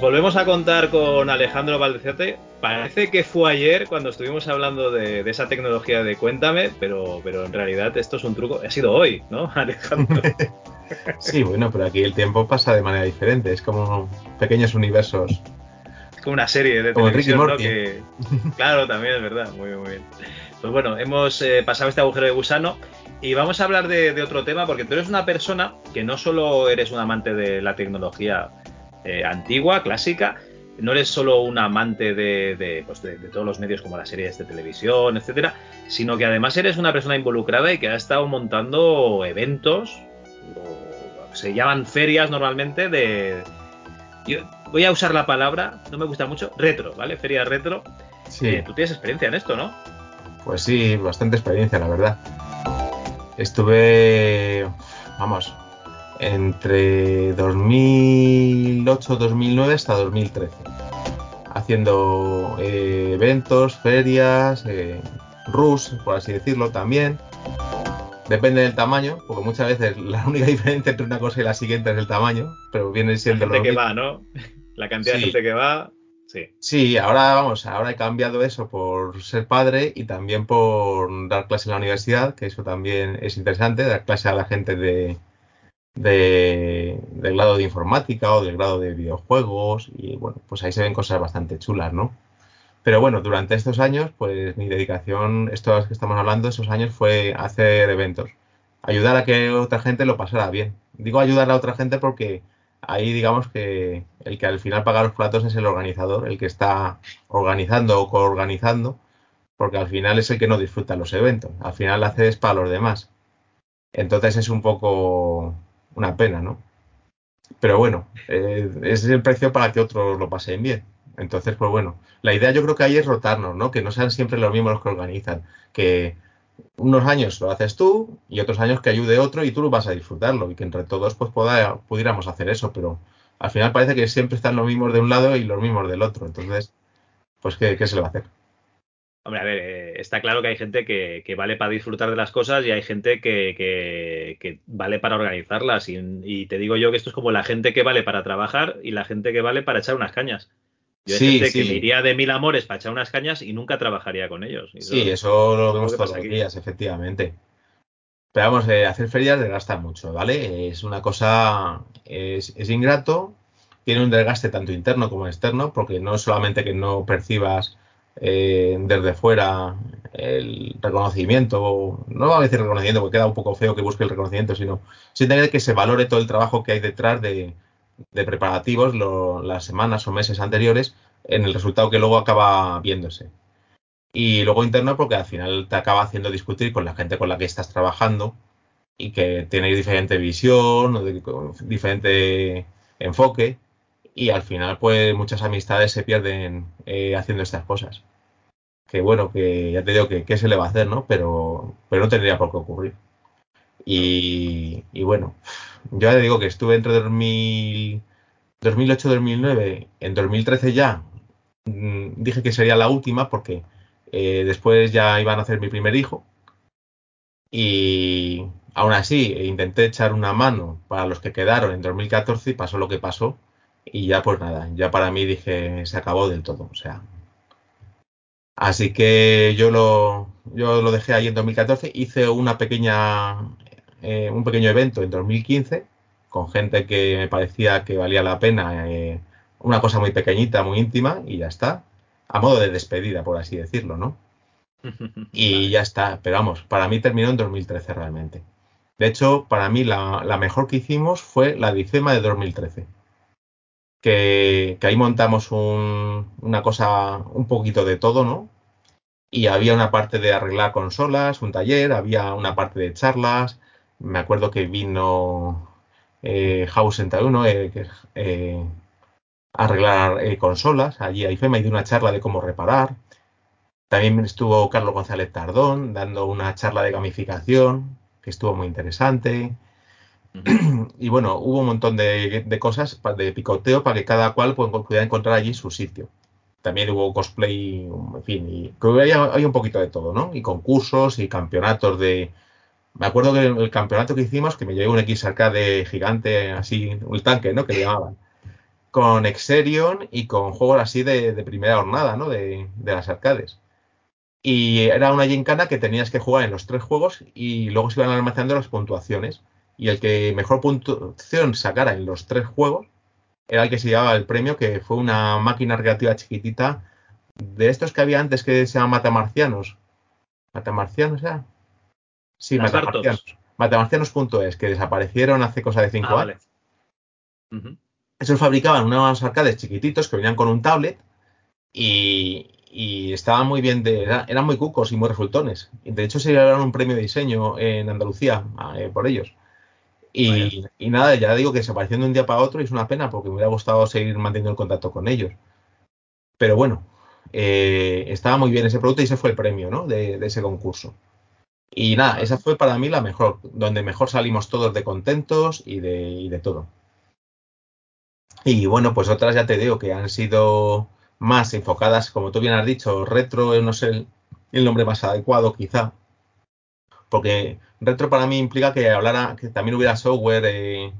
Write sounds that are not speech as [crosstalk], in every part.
Pues volvemos a contar con Alejandro Valdecete. Parece que fue ayer cuando estuvimos hablando de, esa tecnología de Cuéntame, pero, pero en realidad esto es un truco. Ha sido hoy, ¿no, [laughs] Alejandro? [laughs] sí, bueno, pero aquí el tiempo pasa de manera diferente. Es como pequeños universos. Es como una serie de televisión, ¿no? Que... Claro, también es verdad. Muy bien, muy bien. Pues bueno, hemos eh, pasado este agujero de gusano y vamos a hablar de, de otro tema porque tú eres una persona que no solo eres un amante de la tecnología eh, antigua, clásica. No eres solo un amante pues de, todos los medios como las series de televisión, etcétera, sino que además eres una persona involucrada y que ha estado montando eventos, se llaman ferias normalmente de. voy a usar la palabra, no me gusta mucho, retro, ¿vale? Feria retro. Sí. Eh, tú tienes experiencia en esto, ¿no? Pues sí, bastante experiencia, la verdad. Estuve, vamos, entre 2008-2009 hasta 2013, haciendo eh, eventos, ferias, eh, RUS, por así decirlo, también. Depende del tamaño, porque muchas veces la [laughs] única diferencia entre una cosa y la siguiente es el tamaño, pero viene siendo la gente que va, ¿no? [laughs] La cantidad de gente que va, sí. Sí, ahora vamos, ahora he cambiado eso por ser padre y también por dar clase en la universidad, que eso también es interesante, dar clase a la gente de, de, del grado de informática o del grado de videojuegos y bueno, pues ahí se ven cosas bastante chulas, ¿no? Pero bueno, durante estos años, pues mi dedicación, estos que estamos hablando, esos años fue hacer eventos, ayudar a que otra gente lo pasara bien. Digo ayudar a otra gente porque ahí digamos que el que al final paga los platos es el organizador, el que está organizando o coorganizando, porque al final es el que no disfruta los eventos, al final haces para los demás. Entonces es un poco una pena, ¿no? Pero bueno, eh, es el precio para que otros lo pasen bien. Entonces, pues bueno, la idea yo creo que ahí es rotarnos, ¿no? Que no sean siempre los mismos los que organizan. Que unos años lo haces tú y otros años que ayude otro y tú vas a disfrutarlo y que entre todos pues pudiéramos hacer eso, pero al final parece que siempre están los mismos de un lado y los mismos del otro. Entonces, pues ¿qué, qué se le va a hacer? Hombre, a ver, eh, está claro que hay gente que, vale para disfrutar de las cosas y hay gente que, vale para organizarlas. Y, te digo yo que esto es como la gente que vale para trabajar y la gente que vale para echar unas cañas. Yo hay gente que me iría de mil amores para echar unas cañas y nunca trabajaría con ellos. sí, eso lo vemos todos los días, efectivamente. Pero vamos, eh, hacer ferias desgasta mucho, ¿vale? Es una cosa, es, es ingrato, tiene un desgaste tanto interno como externo, porque no es solamente que no percibas eh, desde fuera el reconocimiento, no va a decir reconocimiento porque queda un poco feo que busque el reconocimiento, sino simplemente que se valore todo el trabajo que hay detrás de, preparativos las semanas o meses anteriores en el resultado que luego acaba viéndose. Y luego interno porque al final te acaba haciendo discutir con la gente con la que estás trabajando y que tiene diferente visión o diferente enfoque y al final pues muchas amistades se pierden eh, haciendo estas cosas. Que bueno, que ya te digo que qué se le va a hacer, ¿no? Pero, pero no tendría por qué ocurrir. Y, bueno, yo ya te digo que estuve entre 2000, 2008-2009, en 2013 ya mm, dije que sería la última porque eh, después ya iban a hacer mi primer hijo. Y aún así intenté echar una mano para los que quedaron en 2014 y pasó lo que pasó y ya pues nada, ya para mí dije, se acabó del todo, o sea. Así que yo lo, yo lo dejé ahí en 2014, hice una pequeña, eh, un pequeño evento en 2015 con gente que me parecía que valía la pena, eh, una cosa muy pequeñita, muy íntima y ya está, a modo de despedida, por así decirlo, ¿no? [laughs] Y ya está, pero vamos, para mí terminó en 2013 realmente. De hecho, para mí la, la mejor que hicimos fue la dicema de 2013 que, ahí montamos una cosa, un poquito de todo, ¿no? Y había una parte de arreglar consolas, un taller, había una parte de charlas. Me acuerdo que vino eh, House 61, eh, eh, arreglar consolas. Allí hay FEMA y dio una charla de cómo reparar. También estuvo Carlos González Tardón dando una charla de gamificación, que estuvo muy interesante. [clears throat] Y bueno, hubo un montón de, cosas de picoteo para que cada cual pudiera encontrar allí su sitio. También hubo cosplay, en fin, y había, un poquito de todo, ¿no? Y concursos y campeonatos de, me acuerdo que el, campeonato que hicimos, que me llevé un X de gigante, así, un tanque, ¿no? Que le llamaban. Con Exerion y con juegos así de, primera jornada, ¿no? De, las arcades. Y era una gincana que tenías que jugar en los tres juegos y luego se iban almacenando las puntuaciones. Y el que mejor puntuación sacara en los tres juegos era el que se llevaba el premio, que fue una máquina recreativa chiquitita de estos que había antes que se llaman matamarcianos. Matamarcianos, ¿ya? Sí, Matamarcianos. Matamarcianos.es, que desaparecieron hace cosa de cinco ah, años. Esos fabricaban unos arcades chiquititos que venían con un tablet y, estaban muy bien, de, eran muy cucos y muy resultones. De hecho, se llevaron un premio de diseño en Andalucía eh, por ellos. Y, nada, ya digo que desaparecieron de un día para otro y es una pena porque me hubiera gustado seguir manteniendo el contacto con ellos. Pero bueno, eh, estaba muy bien ese producto y ese fue el premio ¿no? de ese concurso. Y nada, esa fue para mí la mejor, donde mejor salimos todos de contentos y de, de todo. Y bueno, pues otras ya te digo que han sido más enfocadas, como tú bien has dicho, retro, no sé el, nombre más adecuado quizá, porque retro para mí implica que hablara, que también hubiera software eh,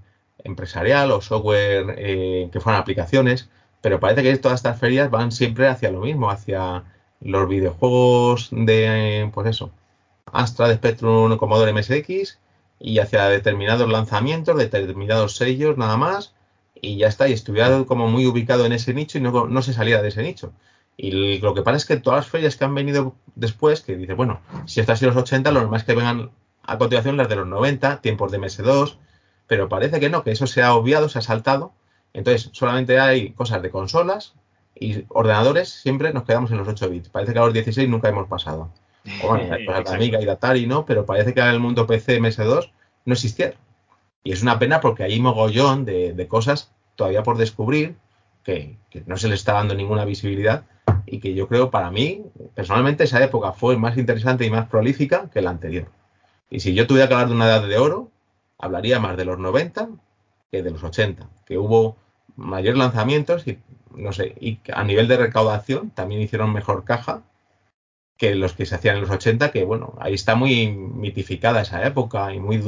empresarial o software eh, que fueran aplicaciones, pero parece que todas estas ferias van siempre hacia lo mismo, hacia los videojuegos de, pues eso, Astra de Spectrum Commodore MSX y hacia determinados lanzamientos, determinados sellos nada más y ya está, y estuviera como muy ubicado en ese nicho y no, no se salía de ese nicho. Y lo que pasa es que todas las ferias que han venido después, que dice, bueno, si estas son los 80, lo normal es que vengan a continuación las de los 90, tiempos de MS2, pero parece que no, que eso se ha obviado, se ha saltado. Entonces, solamente hay cosas de consolas y ordenadores, siempre nos quedamos en los 8 bits. Parece que a los 16 nunca hemos pasado. O bueno, [laughs] pues Amiga y Atari, ¿no? Pero parece que en el mundo PC MS2 no existía. Y es una pena porque hay mogollón de, cosas todavía por descubrir que, no se le está dando ninguna visibilidad y que yo creo para mí, personalmente, esa época fue más interesante y más prolífica que la anterior. Y si yo tuviera que hablar de una edad de oro, hablaría más de los 90 que de los 80, que hubo mayores lanzamientos y no sé, y a nivel de recaudación también hicieron mejor caja que los que se hacían en los 80, que bueno, ahí está muy mitificada esa época y muy,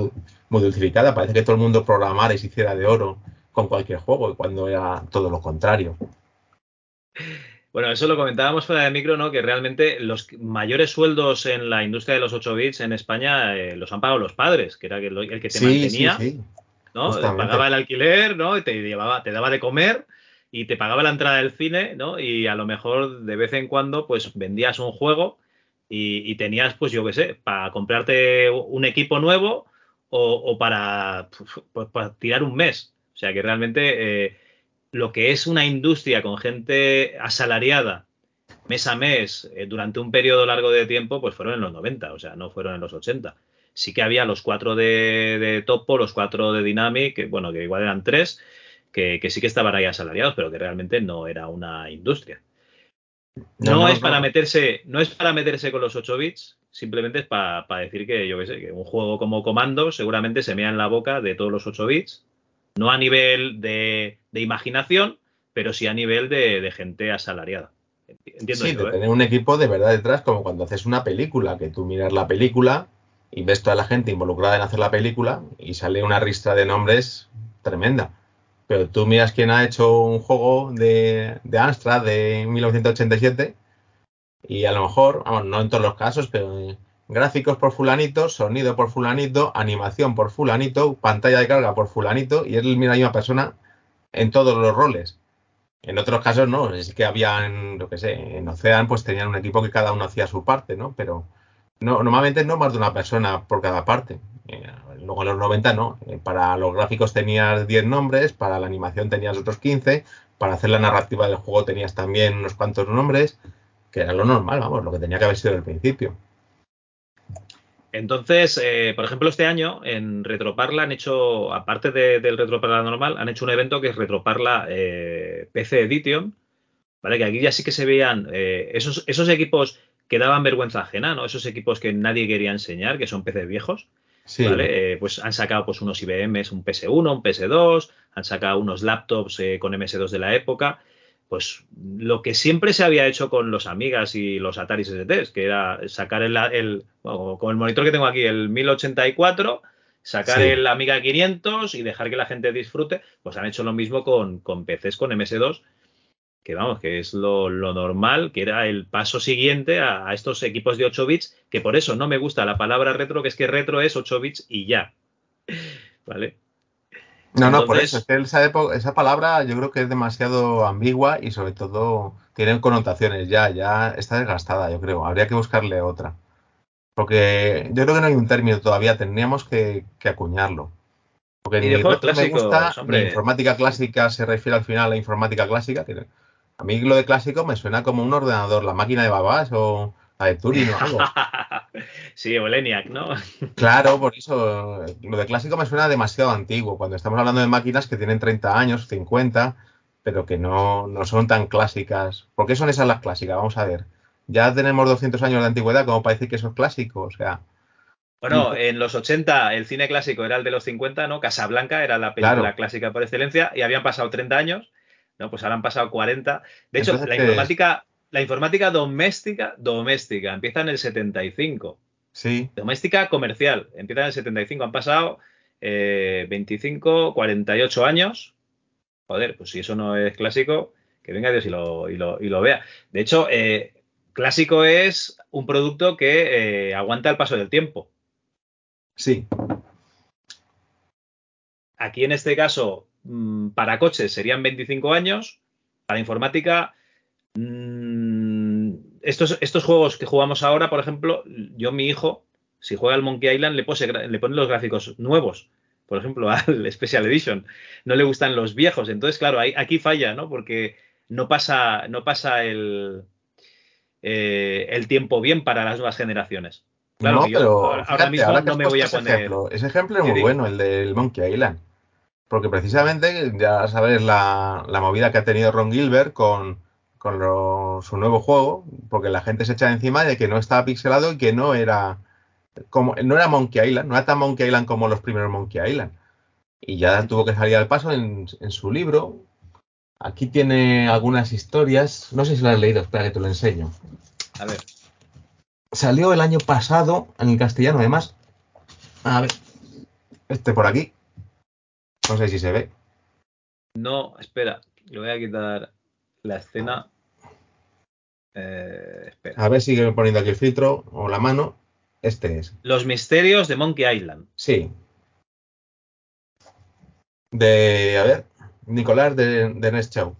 muy dulcificada. Parece que todo el mundo programara y se hiciera de oro con cualquier juego, cuando era todo lo contrario. Bueno, eso lo comentábamos fuera de micro, ¿no? Que realmente los mayores sueldos en la industria de los 8 bits en España eh, los han pagado los padres, que era el, que te mantenía, ¿no? Pagaba el alquiler, ¿no? Y te llevaba, te daba de comer y te pagaba la entrada del cine, ¿no? Y a lo mejor de vez en cuando, pues vendías un juego y, tenías, pues yo qué sé, para comprarte un equipo nuevo o, para, pues, para, tirar un mes. O sea que realmente eh, lo que es una industria con gente asalariada mes a mes eh, durante un periodo largo de tiempo, pues fueron en los 90, o sea, no fueron en los 80. Sí que había los cuatro de, de Topo, los cuatro de Dynamic, que, bueno, que igual eran tres, que, que, sí que estaban ahí asalariados, pero que realmente no era una industria. No, es para meterse, no es para meterse con los 8 bits, simplemente es para, decir que yo qué sé, que un juego como Comando seguramente se mea en la boca de todos los 8 bits, no a nivel de, imaginación, pero sí a nivel de, gente asalariada. Entiendo sí, de ¿eh? tener un equipo de verdad detrás, como cuando haces una película, que tú miras la película y ves toda la gente involucrada en hacer la película y sale una ristra de nombres tremenda. Pero tú miras quién ha hecho un juego de, de Amstrad de 1987 y a lo mejor, vamos, no en todos los casos, pero gráficos por fulanito, sonido por fulanito, animación por fulanito, pantalla de carga por fulanito y es la misma persona en todos los roles. En otros casos no, es que habían, lo que sé, en Ocean pues tenían un equipo que cada uno hacía su parte, ¿no? Pero no, normalmente no más de una persona por cada parte. Eh, luego en los 90 no. Eh, para los gráficos tenías 10 nombres, para la animación tenías otros 15, para hacer la narrativa del juego tenías también unos cuantos nombres, que era lo normal, vamos, lo que tenía que haber sido al principio. Entonces, eh, por ejemplo, este año en Retroparla han hecho, aparte del Retroparla normal, han hecho un evento que es Retroparla eh, PC Edition, ¿vale? Que aquí ya sí que se veían eh, esos, esos equipos que daban vergüenza ajena, ¿no? Esos equipos que nadie quería enseñar, que son PC viejos. Sí. ¿vale? pues han sacado pues unos IBMs, un PS1, un PS2, han sacado unos laptops con MS2 de la época pues lo que siempre se había hecho con los Amigas y los Atari STs, que era sacar el, con el monitor que tengo aquí, el 1084, sacar el Amiga 500 y dejar que la gente disfrute, pues han hecho lo mismo con, con PCs con MS2, que vamos, que es lo, normal, que era el paso siguiente a, a, estos equipos de 8 bits, que por eso no me gusta la palabra retro, que es que retro es 8 bits y ya. [laughs] ¿Vale? No, no, por eso, es que esa, esa palabra yo creo que es demasiado ambigua y sobre todo tiene connotaciones ya, ya está desgastada, yo creo. Habría que buscarle otra. Porque yo creo que no hay un término todavía, tendríamos que, acuñarlo. Porque ni me gusta, la informática clásica se refiere al final a la informática clásica, que a mí lo de clásico me suena como un ordenador, la máquina de babás o de Turing o algo. [laughs] sí, o ENIAC, ¿no? claro, por eso lo de clásico me suena demasiado antiguo. Cuando estamos hablando de máquinas que tienen 30 años, 50, pero que no, no son tan clásicas. ¿Por qué son esas las clásicas? Vamos a ver. Ya tenemos 200 años de antigüedad, ¿cómo parece que eso es clásico? O sea. Bueno, en los 80 el cine clásico era el de los 50, ¿no? Casablanca era la película clásica por excelencia y habían pasado 30 años, ¿no? Pues ahora han pasado 40. De hecho, la informática, la informática doméstica, doméstica, empieza en el 75. Sí. Doméstica comercial, empieza en el 75. Han pasado 25, eh, 48 años. Joder, pues si eso no es clásico, que venga Dios y lo, y lo, vea. De hecho, eh, clásico es un producto que eh, aguanta el paso del tiempo. Sí. Aquí en este caso, mm, para coches serían 25 años, para informática Mm, estos, estos juegos que jugamos ahora, por ejemplo, yo mi hijo, si juega al Monkey Island, le, pose, le pone los gráficos nuevos, por ejemplo, [laughs] al Special Edition. No le gustan los viejos. Entonces, claro, aquí falla, ¿no? Porque no pasa, no pasa el, eh, el tiempo bien para las nuevas generaciones. Claro, pero ahora mismo no me voy a poner. Ejemplo, ese ejemplo es muy bueno, el del Monkey Island. Porque precisamente, ya sabes la, la movida que ha tenido Ron Gilbert con, con su nuevo juego, porque la gente se echa encima de que no estaba pixelado y que no era como no era Monkey Island, no era tan Monkey Island como los primeros Monkey Island. Y ya tuvo que salir al paso en, su libro. Aquí tiene algunas historias, no sé si lo has leído, espera que te lo enseño. A ver. Salió el año pasado en el castellano, además. A ver, este por aquí. No sé si se ve. No, espera, lo voy a quitar la escena. Eh, a ver, sigue poniendo aquí el filtro o la mano. Este es. Los misterios de Monkey Island. Sí. De, a ver, Nicolás de, de Nest Show.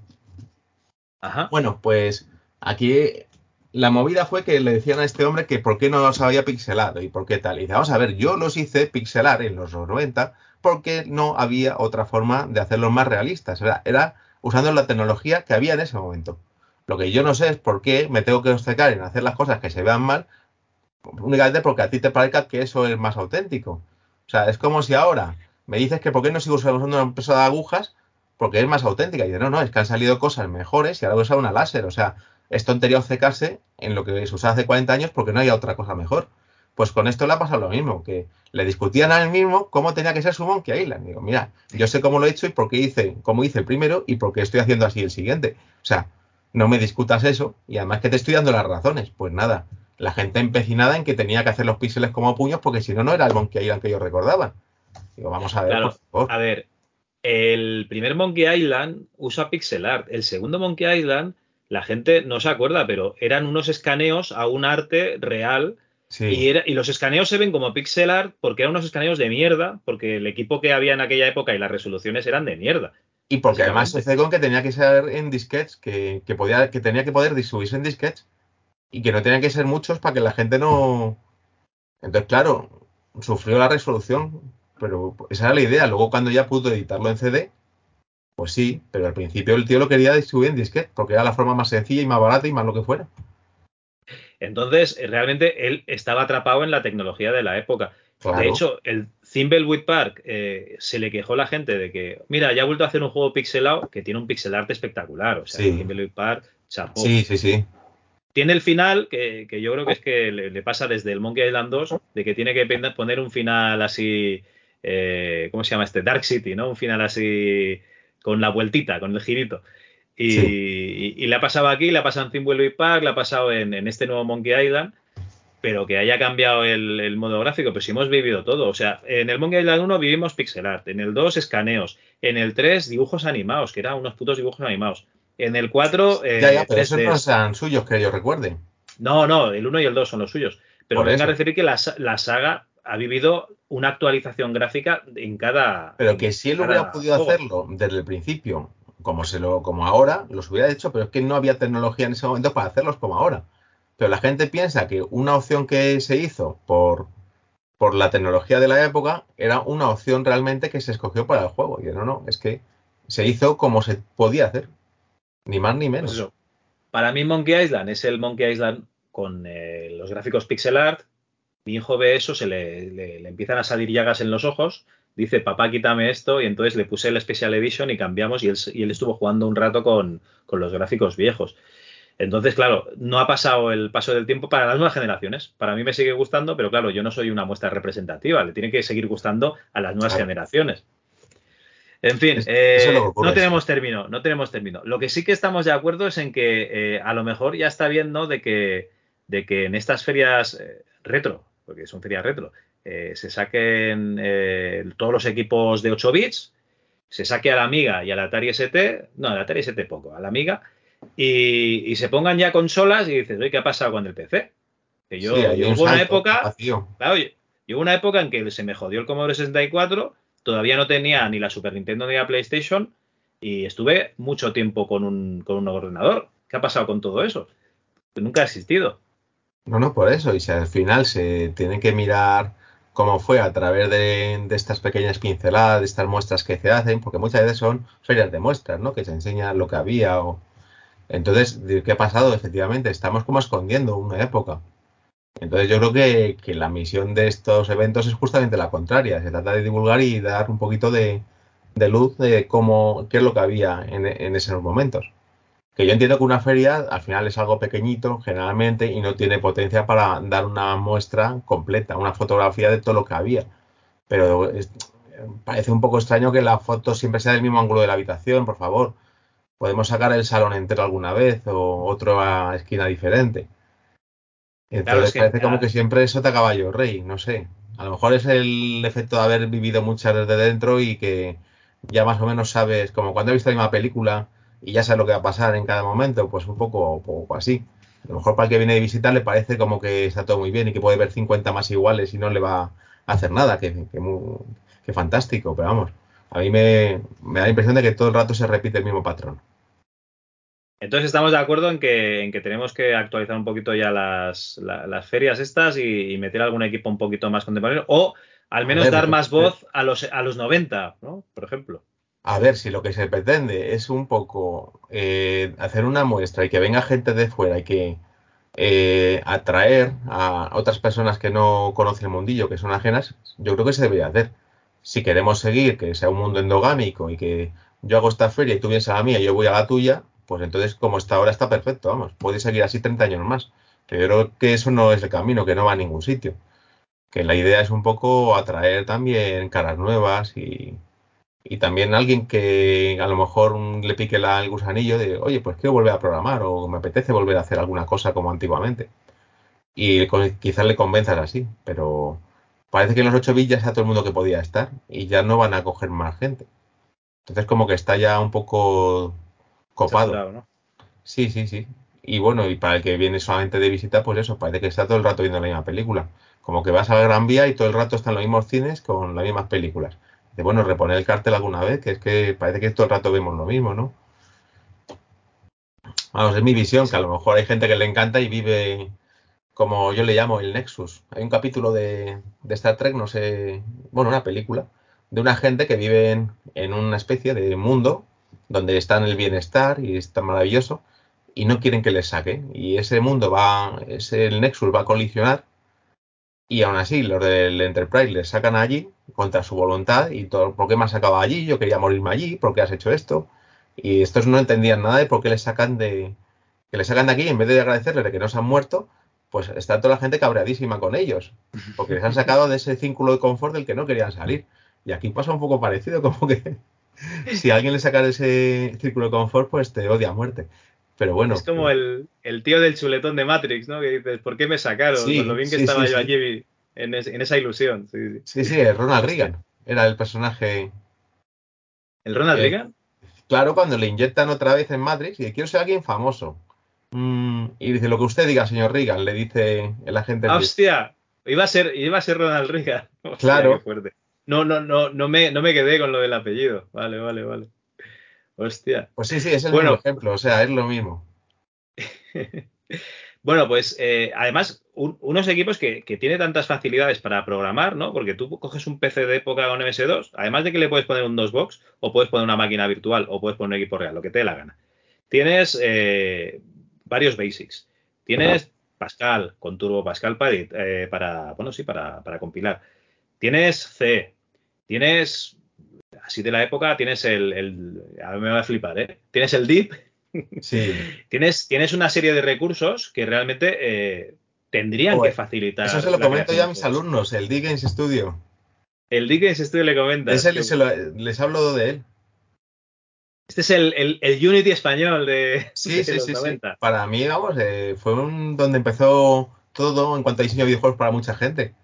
Ajá. Bueno, pues aquí la movida fue que le decían a este hombre que por qué no los había pixelado y por qué tal. Y dice, vamos a ver, yo los hice pixelar en los 90 porque no había otra forma de hacerlos más realistas. Era, era usando la tecnología que había en ese momento. Lo que yo no sé es por qué me tengo que obcecar en hacer las cosas que se vean mal, únicamente porque a ti te parezca que eso es más auténtico. O sea, es como si ahora me dices que por qué no sigo usando una empresa de agujas porque es más auténtica. Y yo, no, no, es que han salido cosas mejores y ahora voy a una láser. O sea, es tontería obcecarse en lo que se usaba hace 40 años porque no hay otra cosa mejor. Pues con esto le ha pasado lo mismo, que le discutían a él mismo cómo tenía que ser su Monkey Island. Digo, mira, yo sé cómo lo he hecho y por qué hice, cómo hice el primero y por qué estoy haciendo así el siguiente. O sea, no me discutas eso y además que te estoy dando las razones. Pues nada, la gente empecinada en que tenía que hacer los píxeles como puños porque si no, no era el Monkey Island que yo recordaba. Digo, vamos a ver, por favor. A ver, el primer Monkey Island usa pixel art. El segundo Monkey Island, la gente no se acuerda, pero eran unos escaneos a un arte real y, los escaneos se ven como pixel art porque eran unos escaneos de mierda, porque el equipo que había en aquella época y las resoluciones eran de mierda. Y porque además se con que tenía que ser en disquets, que, podía, que tenía que poder distribuirse en disquets y que no tenía que ser muchos para que la gente no. Entonces, claro, sufrió la resolución, pero esa era la idea. Luego, cuando ya pudo editarlo en CD, pues sí, pero al principio el tío lo quería distribuir en disquets porque era la forma más sencilla y más barata y más lo que fuera. Entonces, realmente él estaba atrapado en la tecnología de la época. De hecho, el Thimbleweed Park eh, se le quejó la gente de que, mira, ya ha vuelto a hacer un juego pixelado que tiene un pixel art espectacular. O sea, Thimbleweed Park, chapó. Sí, sí, sí. Tiene el final que, yo creo que es que le, pasa desde el Monkey Island 2, de que tiene que poner un final así, eh, ¿cómo se llama este? Dark City, ¿no? Un final así con la vueltita, con el girito. Y, le ha pasado aquí, le ha pasado en Thimbleweed Park, le ha pasado en, en este nuevo Monkey Island pero que haya cambiado el, modo gráfico, pues si hemos vivido todo. O sea, en el Monkey Island 1 vivimos pixel art, en el 2 escaneos, en el 3 dibujos animados, que eran unos putos dibujos animados. En el 4... Eh, ya, ya, pero esos no sean suyos, que yo recuerde. No, no, el 1 y el 2 son los suyos. Pero venga a referir que la, saga ha vivido una actualización gráfica en cada. Pero que si él hubiera podido hacerlo desde el principio, como se lo, como ahora, los hubiera hecho, pero es que no había tecnología en ese momento para hacerlos como ahora. Pero la gente piensa que una opción que se hizo por, por la tecnología de la época era una opción realmente que se escogió para el juego. Y no, no, es que se hizo como se podía hacer. Ni más ni menos. Para mí Monkey Island es el Monkey Island con eh, los gráficos pixel art. Mi hijo ve eso, se le, empiezan a salir llagas en los ojos. Dice, papá, quítame esto. Y entonces le puse el Special Edition y cambiamos. Y él, y él estuvo jugando un rato con, con los gráficos viejos. Entonces, claro, no ha pasado el paso del tiempo para las nuevas generaciones. Para mí me sigue gustando, pero claro, yo no soy una muestra representativa. Le tiene que seguir gustando a las nuevas generaciones. En fin, eh, no tenemos término, no tenemos término. Lo que sí que estamos de acuerdo es en que eh, a lo mejor ya está viendo de que, de que en estas ferias eh, retro, porque son ferias retro, se saquen todos los equipos de 8 bits, se saque a la Amiga y a la Atari ST, no, a la Atari ST poco, a la Amiga, y, se pongan ya consolas y dices, oye, ¿qué ha pasado con el PC? Que yo, hubo una época, claro, yo, una época en que se me jodió el Commodore 64, todavía no tenía ni la Super Nintendo ni la PlayStation y estuve mucho tiempo con un, con un ordenador. ¿Qué ha pasado con todo eso? nunca ha existido. No, no, por eso. Y si al final se tiene que mirar cómo fue a través de, de, estas pequeñas pinceladas, de estas muestras que se hacen, porque muchas veces son ferias de muestras, ¿no? Que se enseña lo que había o, entonces, ¿qué ha pasado? Efectivamente, estamos como escondiendo una época. Entonces yo creo que, la misión de estos eventos es justamente la contraria. Se trata de divulgar y dar un poquito de, luz de cómo, qué es lo que había en, esos momentos. Que yo entiendo que una feria al final es algo pequeñito, generalmente, y no tiene potencia para dar una muestra completa, una fotografía de todo lo que había. Pero parece un poco extraño que la foto siempre sea del mismo ángulo de la habitación, por favor podemos sacar el salón entero alguna vez o otra esquina diferente. Entonces parece como que siempre eso te acaba yo rey, no sé. A lo mejor es el efecto de haber vivido muchas desde dentro y que ya más o menos sabes, como cuando he visto la misma película y ya sabes lo que va a pasar en cada momento, pues un poco, poco así. A lo mejor para el que viene de visitar le parece como que está todo muy bien y que puede ver 50 más iguales y no le va a hacer nada, que, que, fantástico, pero vamos, a mí me, me da la impresión de que todo el rato se repite el mismo patrón. Entonces estamos de acuerdo en que, en que tenemos que actualizar un poquito ya las, ferias estas y, meter algún equipo un poquito más contemporáneo o al menos dar más voz a los, a los 90, ¿no? Por ejemplo. A ver, si lo que se pretende es un poco eh, hacer una muestra y que venga gente de fuera y que eh, atraer a otras personas que no conocen el mundillo, que son ajenas, yo creo que se debería hacer. Si queremos seguir que sea un mundo endogámico y que yo hago esta feria y tú vienes a la mía y yo voy a la tuya, pues entonces como está ahora está perfecto, vamos, puede seguir así 30 años más. Pero creo que eso no es el camino, que no va a ningún sitio. Que la idea es un poco atraer también caras nuevas y, también alguien que a lo mejor le pique el gusanillo de, oye, pues quiero volver a programar o me apetece volver a hacer alguna cosa como antiguamente. Y quizás le convenzas así, pero parece que en los 8 bits ya está todo el mundo que podía estar y ya no van a coger más gente. Entonces como que está ya un poco Copado. Sí, sí, sí. Y bueno, y para el que viene solamente de visita, pues eso, parece que está todo el rato viendo la misma película. Como que vas a la Gran Vía y todo el rato están los mismos cines con las mismas películas. De bueno, reponer el cartel alguna vez, que es que parece que todo el rato vemos lo mismo, ¿no? Vamos, es mi visión, que a lo mejor hay gente que le encanta y vive como yo le llamo el Nexus. Hay un capítulo de, Star Trek, no sé, bueno, una película, de una gente que vive en, en una especie de mundo donde está en el bienestar y está maravilloso. y no quieren que les saque. Y ese mundo va, ese, el Nexus va a colisionar y aún así los del Enterprise les sacan allí contra su voluntad y todo, ¿por qué me has sacado allí? Yo quería morirme allí, ¿por qué has hecho esto? Y estos no entendían nada de por qué les sacan de, que les sacan de aquí en vez de agradecerles de que no se han muerto, pues está toda la gente cabreadísima con ellos, [laughs] porque les han sacado de ese círculo de confort del que no querían salir. Y aquí pasa un poco parecido, como que [laughs] si alguien le saca de ese círculo de confort, pues te odia a muerte. Pero bueno. Es como el, tío del chuletón de Matrix, ¿no? Que dices, ¿por qué me sacaron? Sí, lo bien que estaba yo allí en, esa ilusión. Sí, sí, Ronald Reagan era el personaje. ¿El Ronald eh, Reagan? Claro, cuando le inyectan otra vez en Matrix y quiero ser alguien famoso. Mm, y dice, lo que usted diga, señor Reagan, le dice el agente. ¡Hostia! Iba a ser, iba a ser Ronald Reagan. [laughs] claro. fuerte. No, no, no, no me, no me quedé con lo del apellido. Vale, vale, vale. Hostia. Pues sí, sí, es el mismo ejemplo, o sea, es lo mismo. [laughs] bueno, pues eh, además, unos equipos que, que tiene tantas facilidades para programar, ¿no? Porque tú coges un PC de época con MS2, además de que le puedes poner un DOSBox, o puedes poner una máquina virtual, o puedes poner un equipo real, lo que te dé la gana. Tienes eh, varios basics. Tienes Pascal con Turbo Pascal para, eh, para bueno, sí, para, para compilar. Tienes C, tienes así de la época, tienes el, el a mí me va a flipar, ¿eh? Tienes el DIP, sí. [laughs] tienes, tienes una serie de recursos que realmente eh, tendrían que facilitar. Eso se lo comento ya a mis alumnos, el Games Studio. El Games Studio le comenta. les hablo de él. Este es el, el, Unity español de, sí, sí, sí, Sí. Para mí, vamos, eh, fue un, donde empezó todo en cuanto a diseño de videojuegos para mucha gente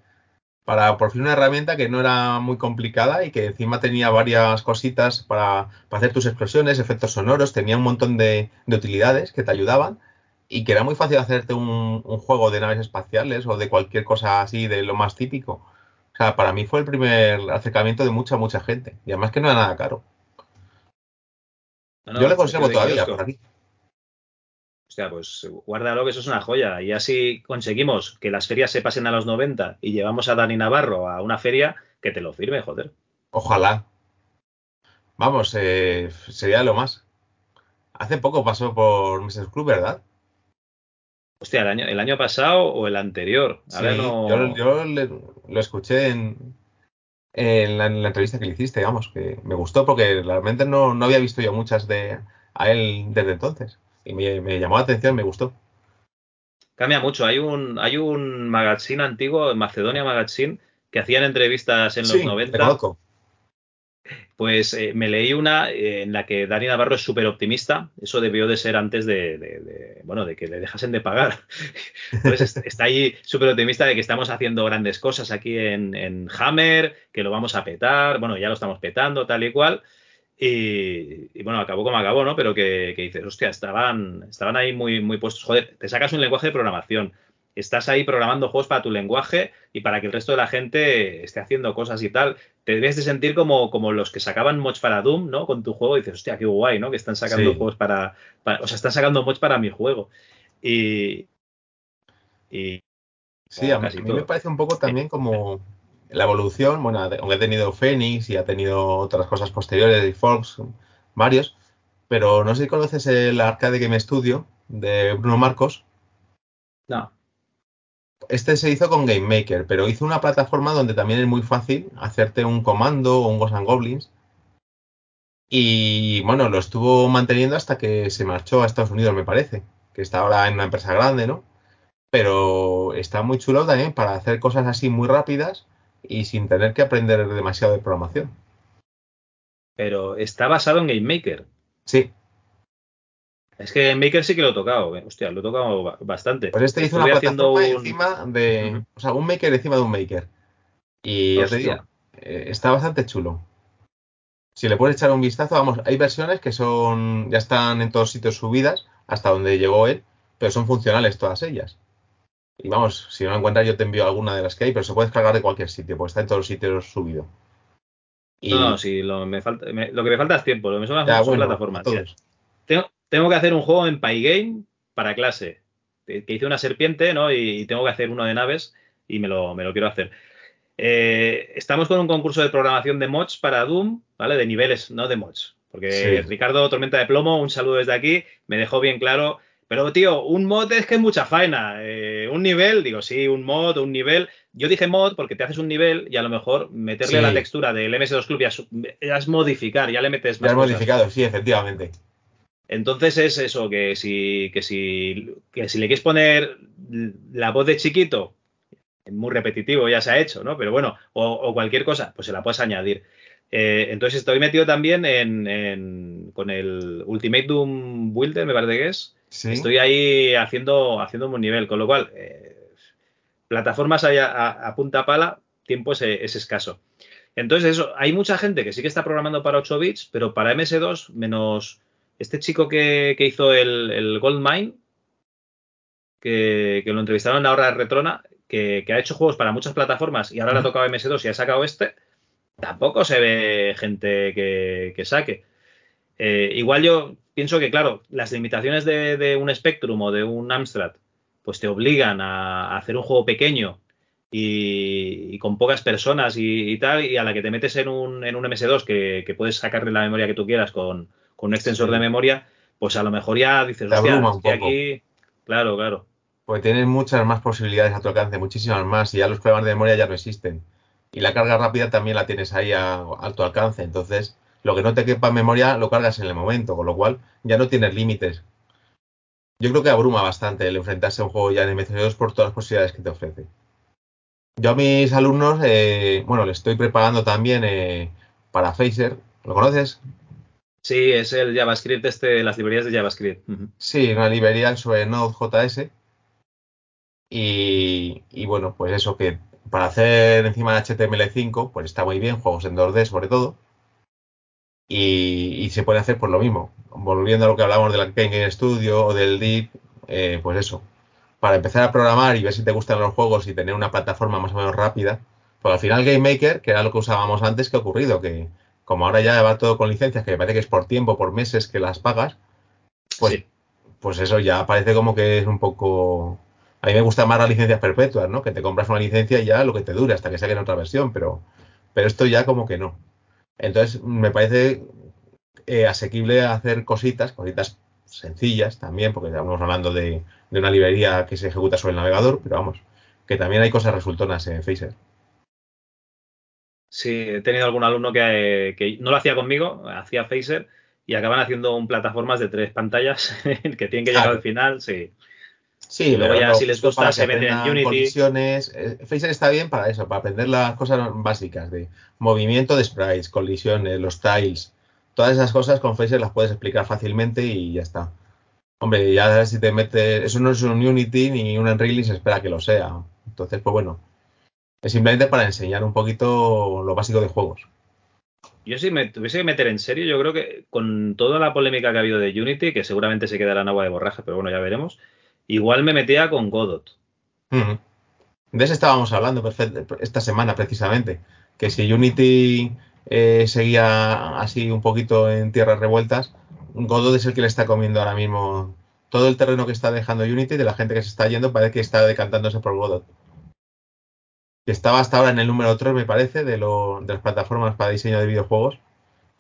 para por fin una herramienta que no era muy complicada y que encima tenía varias cositas para, hacer tus explosiones, efectos sonoros, tenía un montón de, utilidades que te ayudaban y que era muy fácil hacerte un, juego de naves espaciales o de cualquier cosa así de lo más típico. O sea, para mí fue el primer acercamiento de mucha, mucha gente y además que no era nada caro. Yo le conservo todavía por aquí sea, pues guárdalo que eso es una joya. Y así conseguimos que las ferias se pasen a los 90 y llevamos a Dani Navarro a una feria que te lo firme, joder. Ojalá. Vamos, eh, sería lo más. Hace poco pasó por Mrs. Club, ¿verdad? Hostia, el año, el año pasado o el anterior. yo, lo escuché en, en, la, entrevista que le hiciste, digamos, que me gustó porque realmente no, no había visto yo muchas de a él desde entonces y me, llamó la atención, me gustó. Cambia mucho. Hay un, hay un magazine antiguo, Macedonia Magazine, que hacían entrevistas en los sí, 90. Pues eh, me leí una eh, en la que Dani Navarro es súper optimista. Eso debió de ser antes de, bueno, de que le dejasen de pagar. [laughs] Entonces está ahí súper optimista de que estamos haciendo grandes cosas aquí en, en, Hammer, que lo vamos a petar. Bueno, ya lo estamos petando, tal y cual. Y, bueno, acabó como acabó, ¿no? Pero que, dices, hostia, estaban, estaban ahí muy, muy puestos. Joder, te sacas un lenguaje de programación, estás ahí programando juegos para tu lenguaje y para que el resto de la gente esté haciendo cosas y tal. Te debes de sentir como, como los que sacaban mods para Doom, ¿no? Con tu juego y dices, hostia, qué guay, ¿no? Que están sacando juegos para, O sea, están sacando mods para mi juego. Y. y sí, a mí, me parece un poco también como la evolución, bueno, aunque ha tenido Phoenix y ha tenido otras cosas posteriores de Fox, varios, pero no sé si conoces el Arcade Game Studio de Bruno Marcos. No. Este se hizo con Game Maker, pero hizo una plataforma donde también es muy fácil hacerte un comando o un Ghost and Goblins. Y bueno, lo estuvo manteniendo hasta que se marchó a Estados Unidos, me parece, que está ahora en una empresa grande, ¿no? Pero está muy chulo también para hacer cosas así muy rápidas y sin tener que aprender demasiado de programación. Pero está basado en GameMaker. Sí. Es que GameMaker sí que lo he tocado. Eh. Hostia, lo he tocado bastante. Pues este hizo una plataforma encima de. O sea, un maker encima de un maker. Y ya te digo, eh, está bastante chulo. Si le puedes echar un vistazo, vamos, hay versiones que son. ya están en todos sitios subidas, hasta donde llegó él, pero son funcionales todas ellas. Y vamos, si no lo encuentras, yo te envío alguna de las que hay, pero se puede descargar de cualquier sitio, porque está en todos los sitios subido. No, no, sí, lo, me falta, lo que me falta es tiempo, lo que me son las plataformas. Tengo, tengo, que hacer un juego en Pygame para clase, que hice una serpiente, ¿no? Y, tengo que hacer uno de naves y me lo, me lo quiero hacer. Eh, estamos con un concurso de programación de mods para Doom, ¿vale? De niveles, no de mods. Porque Ricardo Tormenta de Plomo, un saludo desde aquí, me dejó bien claro Pero, tío, un mod es que es mucha faena. Eh, un nivel, digo, sí, un mod, un nivel. Yo dije mod porque te haces un nivel y a lo mejor meterle la textura del MS2 Club ya, es modificar, ya le metes más. Ya es modificado, sí, efectivamente. Entonces es eso, que si, que si, que si le quieres poner la voz de chiquito, muy repetitivo, ya se ha hecho, ¿no? Pero bueno, o, cualquier cosa, pues se la puedes añadir. Eh, entonces estoy metido también en, con el Ultimate Doom Builder, me parece que es. Estoy ahí haciendo, haciendo un nivel, con lo cual, eh, plataformas a, a, punta pala, tiempo es, escaso. Entonces, eso, hay mucha gente que sí que está programando para 8 bits, pero para MS2, menos este chico que, hizo el, el Goldmine, que, que, lo entrevistaron ahora en Retrona, que, ha hecho juegos para muchas plataformas y ahora le ha tocado MS2 y ha sacado este, tampoco se ve gente que, saque. Eh, igual yo pienso que, claro, las limitaciones de, un Spectrum o de un Amstrad, pues te obligan a, hacer un juego pequeño y, con pocas personas y, tal, y a la que te metes en un, en un MS2 que, puedes sacarle la memoria que tú quieras con, un extensor de memoria, pues a lo mejor ya dices, hostia, aquí. Claro, claro. Porque tienes muchas más posibilidades a tu alcance, muchísimas más, y ya los programas de memoria ya no existen. Y la carga rápida también la tienes ahí a, tu alcance. Entonces, lo que no te quepa en memoria lo cargas en el momento, con lo cual ya no tienes límites. Yo creo que abruma bastante el enfrentarse a un juego ya en MC2 por todas las posibilidades que te ofrece. Yo a mis alumnos, eh, bueno, le estoy preparando también eh, para Phaser. ¿Lo conoces? Sí, es el JavaScript, este, las librerías de JavaScript. Sí, una librería sobre Node.js y, bueno, pues eso que para hacer encima de HTML5, pues está muy bien, juegos en 2D sobre todo. Y, se puede hacer por lo mismo. Volviendo a lo que hablamos del Game Studio o del Deep, eh, pues eso. Para empezar a programar y ver si te gustan los juegos y tener una plataforma más o menos rápida. Pues al final Game Maker, que era lo que usábamos antes, que ha ocurrido? Que como ahora ya va todo con licencias, que me parece que es por tiempo, por meses que las pagas, pues, pues eso ya parece como que es un poco a mí me gustan más las licencias perpetuas, ¿no? Que te compras una licencia y ya lo que te dure hasta que saquen otra versión, pero, pero esto ya como que no. Entonces, me parece eh, asequible hacer cositas, cositas sencillas también, porque estamos hablando de, una librería que se ejecuta sobre el navegador, pero vamos, que también hay cosas resultonas en Phaser. Sí, he tenido algún alumno que, que no lo hacía conmigo, hacía Phaser y acaban haciendo un plataformas de tres pantallas [laughs] que tienen que llegar al final, sí. Sí, luego ya si les gusta se meten en Unity. Colisiones. Eh, está bien para eso, para aprender las cosas básicas de movimiento de sprites, colisiones, los tiles. Todas esas cosas con Phaser las puedes explicar fácilmente y ya está. Hombre, ya si te metes, eso no es un Unity ni un Unreal y se espera que lo sea. Entonces, pues bueno, es simplemente para enseñar un poquito lo básico de juegos. Yo si me tuviese que meter en serio, yo creo que con toda la polémica que ha habido de Unity, que seguramente se quedará en agua de borraje, pero bueno, ya veremos Igual me metía con Godot. De eso estábamos hablando esta semana precisamente, que si Unity eh, seguía así un poquito en tierras revueltas, Godot es el que le está comiendo ahora mismo todo el terreno que está dejando Unity, de la gente que se está yendo, parece que está decantándose por Godot. Que estaba hasta ahora en el número 3, me parece, de, de las plataformas para diseño de videojuegos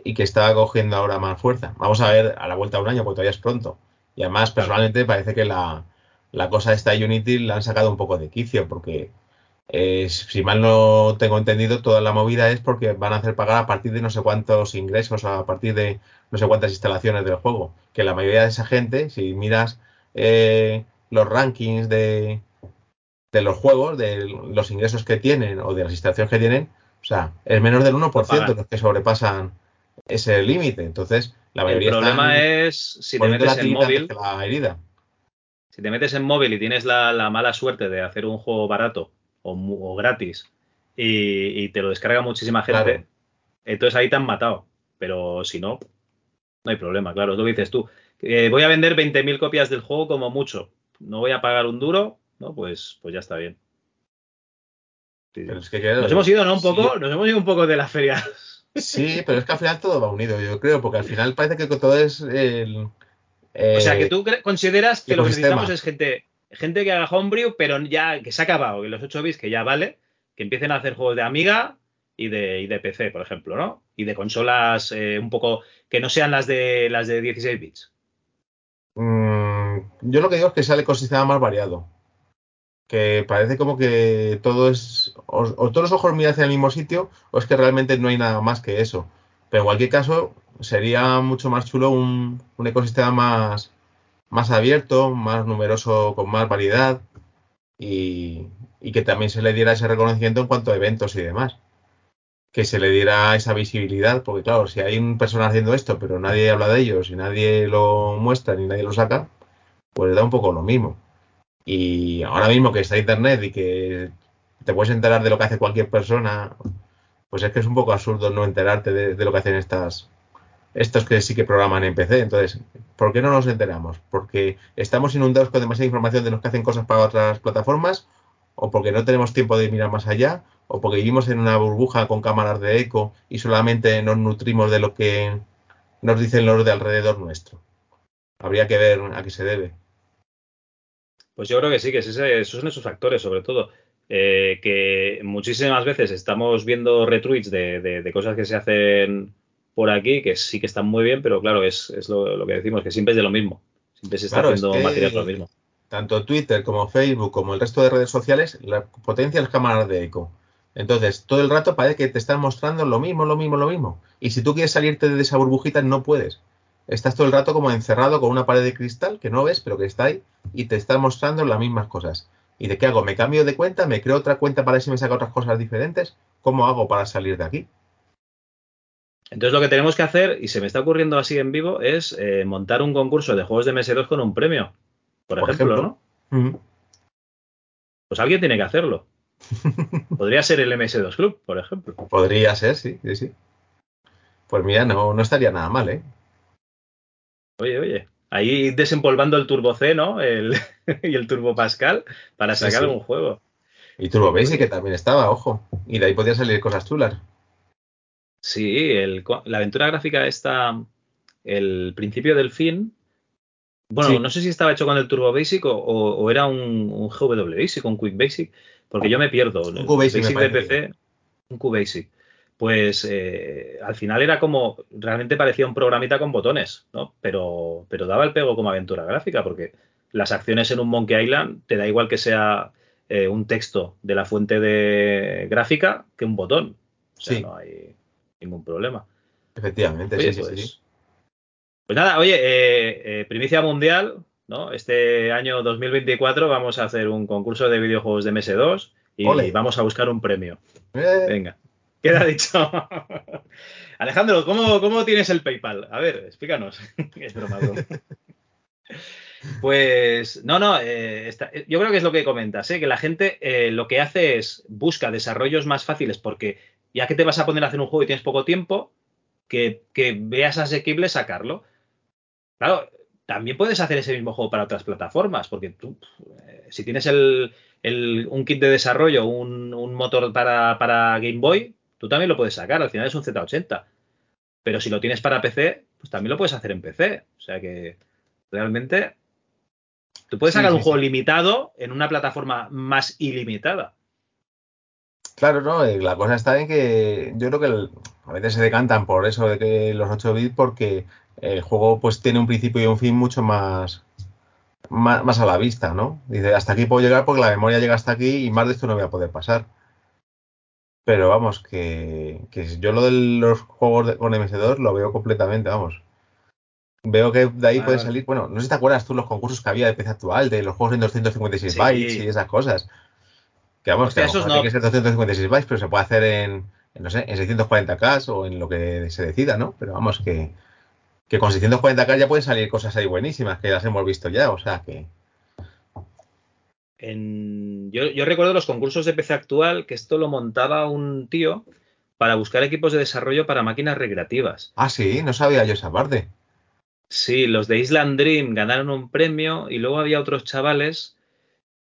y que está cogiendo ahora más fuerza. Vamos a ver a la vuelta de un año, porque todavía es pronto. Y además, personalmente, parece que la, la cosa esta Unity la han sacado un poco de quicio porque eh, si mal no tengo entendido, toda la movida es porque van a hacer pagar a partir de no sé cuántos ingresos, a partir de no sé cuántas instalaciones del juego. Que la mayoría de esa gente, si miras eh, los rankings de, de los juegos, de los ingresos que tienen o de las instalaciones que tienen, o sea, es menos del 1% los que sobrepasan ese límite. Entonces, la mayoría El problema es si te metes en móvil. La herida si te metes en móvil y tienes la, mala suerte de hacer un juego barato o, gratis y, te lo descarga muchísima gente, entonces ahí te han matado. Pero si no, no hay problema, claro, es lo que dices tú. voy a vender 20.000 copias del juego como mucho. No voy a pagar un duro, ¿no? Pues, pues ya está bien. nos hemos ido, ¿no? Un poco, nos hemos ido un poco de la feria. [laughs] Sí, pero es que al final todo va unido, yo creo, porque al final parece que todo es el, o sea, que tú consideras que lo que necesitamos es gente, gente que haga homebrew, pero ya que se ha acabado, que los 8 bits que ya vale, que empiecen a hacer juegos de Amiga y de, de PC, por ejemplo, ¿no? Y de consolas eh, un poco que no sean las de las de 16 bits. Mm, yo lo que digo es que sale ecosistema más variado. Que parece como que todo es. O, todos los ojos miran hacia el mismo sitio, o es que realmente no hay nada más que eso. Pero en cualquier caso, sería mucho más chulo un, un ecosistema más, más abierto, más numeroso, con más variedad. Y, y que también se le diera ese reconocimiento en cuanto a eventos y demás que se le diera esa visibilidad, porque claro, si hay un personaje haciendo esto, pero nadie habla de ellos y nadie lo muestra ni nadie lo saca, pues da un poco lo mismo. Y ahora mismo que está Internet y que te puedes enterar de lo que hace cualquier persona, pues es que es un poco absurdo no enterarte de, lo que hacen estas estos que sí que programan en PC. Entonces, ¿por qué no nos enteramos? ¿Porque estamos inundados con demasiada información de los que hacen cosas para otras plataformas? ¿O porque no tenemos tiempo de mirar más allá? o porque vivimos en una burbuja con cámaras de eco y solamente nos nutrimos de lo que nos dicen los de alrededor nuestro. Habría que ver a qué se debe. Pues yo creo que sí, que esos son esos factores, sobre todo. Eh, que muchísimas veces estamos viendo retweets de, cosas que se hacen por aquí, que sí que están muy bien, pero claro, es, lo, que decimos, que siempre es de lo mismo. Siempre se está haciendo material de lo mismo. Tanto Twitter como Facebook como el resto de redes sociales la potencia las cámaras de eco. Entonces, todo el rato parece que te están mostrando lo mismo, lo mismo, lo mismo. Y si tú quieres salirte de esa burbujita, no puedes. Estás todo el rato como encerrado con una pared de cristal que no ves, pero que está ahí y te está mostrando las mismas cosas. ¿Y de qué hago? ¿Me cambio de cuenta? ¿Me creo otra cuenta para ver si me saca otras cosas diferentes? ¿Cómo hago para salir de aquí? Entonces lo que tenemos que hacer, y se me está ocurriendo así en vivo, es eh, montar un concurso de juegos de MS2 con un premio. Por, ejemplo, ¿no? Pues alguien tiene que hacerlo. [laughs] Podría ser el MS2 Club, por ejemplo. Podría ser, sí, sí, sí. Pues mira, no, no estaría nada mal, ¿eh? Oye, oye. Ahí desempolvando el Turbo C, ¿no? El, [laughs] y el Turbo Pascal para sacar un juego. Y Turbo Basic, que también estaba, ojo. Y de ahí podían salir cosas chulas. Sí, la aventura gráfica esta, el principio del fin. Bueno, no sé si estaba hecho con el Turbo Basic o, era un, un GW Basic, un Quick Basic, porque yo me pierdo. Un QBasic de PC, un QBasic. Pues eh, al final era como, realmente parecía un programita con botones, ¿no? Pero, pero daba el pego como aventura gráfica, porque las acciones en un Monkey Island te da igual que sea eh, un texto de la fuente de gráfica que un botón. O sea, no hay ningún problema. Efectivamente, sí, sí, pues, sí. Pues nada, oye, eh, primicia mundial, ¿no? Este año 2024 vamos a hacer un concurso de videojuegos de MS2 y vamos a buscar un premio. Eh. Venga, queda dicho. [laughs] Alejandro, ¿cómo, tienes el PayPal? A ver, explícanos. [laughs] es broma, Pues no, no, eh, yo creo que es lo que comentas, ¿eh? que la gente lo que hace es busca desarrollos más fáciles porque ya que te vas a poner a hacer un juego y tienes poco tiempo, que, que veas asequible sacarlo. Claro, también puedes hacer ese mismo juego para otras plataformas, porque tú, eh, si tienes el, un kit de desarrollo, un, motor para, Game Boy, tú también lo puedes sacar, al final es un Z80. Pero si lo tienes para PC, pues también lo puedes hacer en PC. O sea que realmente tú puedes sacar un juego limitado en una plataforma más ilimitada. Claro, no, eh, la cosa está en que yo creo que a veces se decantan por eso de que los 8 bits porque el juego pues tiene un principio y un fin mucho más, más, a la vista, ¿no? Dice, hasta aquí puedo llegar porque la memoria llega hasta aquí y más de esto no voy a poder pasar. Pero vamos, que, yo lo de los juegos con MS2 lo veo completamente, vamos. Veo que de ahí puede salir, bueno, no sé si te acuerdas tú los concursos que había de PC actual, de los juegos en 256 bytes y esas cosas. Que vamos, que, esos no. que ser 256 bytes, pero se puede hacer en, en no sé, en 640K o en lo que se decida, ¿no? Pero vamos, que, que con 640K ya pueden salir cosas ahí buenísimas, que las hemos visto ya, o sea que... Yo, recuerdo los concursos de PC actual que esto lo montaba un tío para buscar equipos de desarrollo para máquinas recreativas. Ah, sí, no sabía yo esa parte. Sí, los de Island Dream ganaron un premio y luego había otros chavales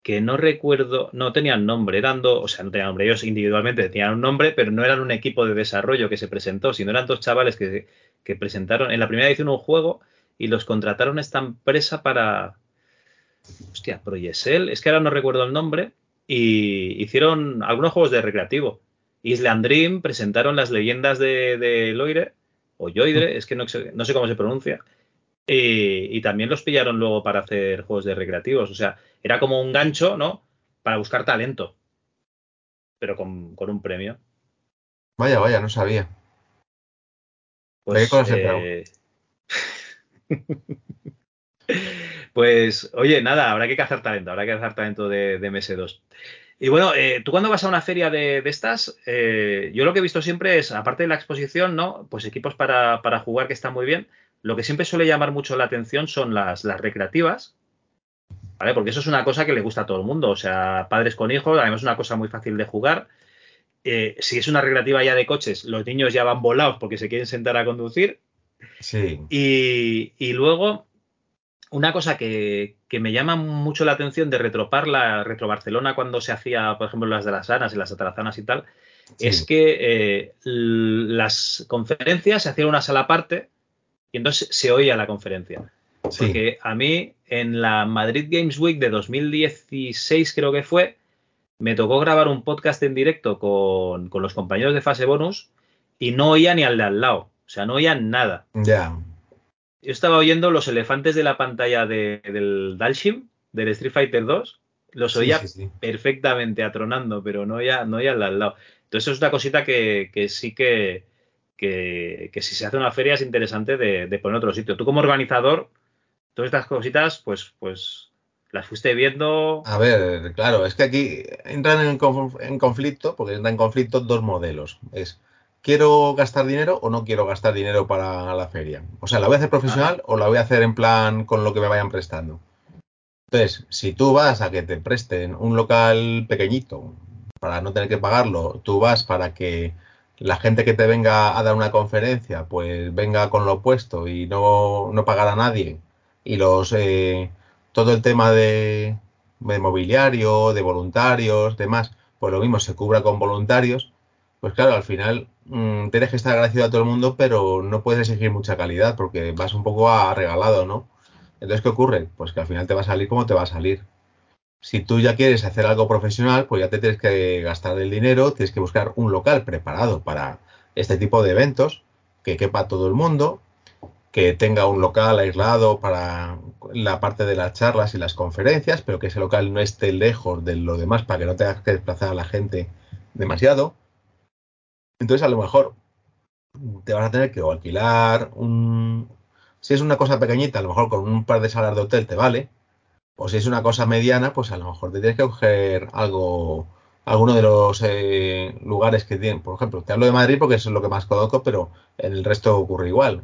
que no recuerdo, no tenían nombre, eran dos, o sea, no tenían nombre, ellos individualmente tenían un nombre, pero no eran un equipo de desarrollo que se presentó, sino eran dos chavales que, que presentaron en la primera edición un juego y los contrataron esta empresa para. Hostia, Proyesel, es que ahora no recuerdo el nombre. Y hicieron algunos juegos de recreativo. Island Dream presentaron las leyendas de, de Loire, o Yoidre, es que no, no, sé cómo se pronuncia. y, también los pillaron luego para hacer juegos de recreativos. O sea, era como un gancho, ¿no? Para buscar talento. Pero con, un premio. Vaya, vaya, no sabía. Pues, eh... [laughs] pues, oye, nada, habrá que cazar talento, habrá que cazar talento de, MS2. Y bueno, eh, tú cuando vas a una feria de, estas, eh, yo lo que he visto siempre es, aparte de la exposición, ¿no? Pues equipos para, para jugar que están muy bien, lo que siempre suele llamar mucho la atención son las, recreativas, ¿vale? Porque eso es una cosa que le gusta a todo el mundo, o sea, padres con hijos, además es una cosa muy fácil de jugar. Eh, si es una recreativa ya de coches, los niños ya van volados porque se quieren sentar a conducir. Sí. Y, luego, una cosa que, me llama mucho la atención de retropar la Retro Barcelona cuando se hacía, por ejemplo, las de las Anas y las Atarazanas y tal, es que eh, las conferencias se hacían una sala aparte y entonces se oía la conferencia. Porque a mí en la Madrid Games Week de 2016 creo que fue, me tocó grabar un podcast en directo con, los compañeros de fase bonus y no oía ni al de al lado. O sea, no oía nada. Ya. Yo estaba oyendo los elefantes de la pantalla del Dalshim, del Street Fighter 2. Los oía perfectamente atronando, pero no oía, no oía al de al lado. Entonces es una cosita que sí que, que, si se hace una feria es interesante de, de, poner otro sitio. Tú como organizador, todas estas cositas, pues, pues las fuiste viendo. A ver, claro, es que aquí entran en, en conflicto, porque entran en conflicto dos modelos. Es ¿quiero gastar dinero o no quiero gastar dinero para la feria? O sea, ¿la voy a hacer profesional o la voy a hacer en plan con lo que me vayan prestando? Entonces, si tú vas a que te presten un local pequeñito para no tener que pagarlo, tú vas para que la gente que te venga a dar una conferencia, pues venga con lo opuesto y no, no pagar a nadie. Y los eh, todo el tema de, mobiliario, de voluntarios, demás, pues lo mismo se cubra con voluntarios. Pues claro, al final mm, tienes que estar agradecido a todo el mundo, pero no puedes exigir mucha calidad porque vas un poco a regalado, ¿no? Entonces, ¿qué ocurre? Pues que al final te va a salir como te va a salir si tú ya quieres hacer algo profesional, pues ya te tienes que gastar el dinero, tienes que buscar un local preparado para este tipo de eventos, que quepa todo el mundo, que tenga un local aislado para la parte de las charlas y las conferencias, pero que ese local no esté lejos de lo demás para que no tengas que desplazar a la gente demasiado. Entonces, a lo mejor te vas a tener que alquilar un... Si es una cosa pequeñita, a lo mejor con un par de salas de hotel te vale, o si es una cosa mediana, pues a lo mejor te tienes que coger algo, alguno de los eh, lugares que tienen. Por ejemplo, te hablo de Madrid porque eso es lo que más conozco, pero en el resto ocurre igual.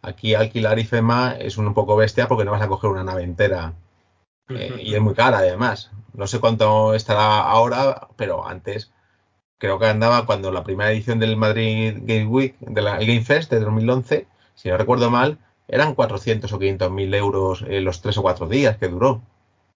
Aquí alquilar IFEMA es un poco bestia porque no vas a coger una nave entera eh, y es muy cara además. No sé cuánto estará ahora, pero antes creo que andaba cuando la primera edición del Madrid Game Week, del Game Fest de 2011, si no recuerdo mal, eran 400 o 500 mil euros en los tres o cuatro días que duró.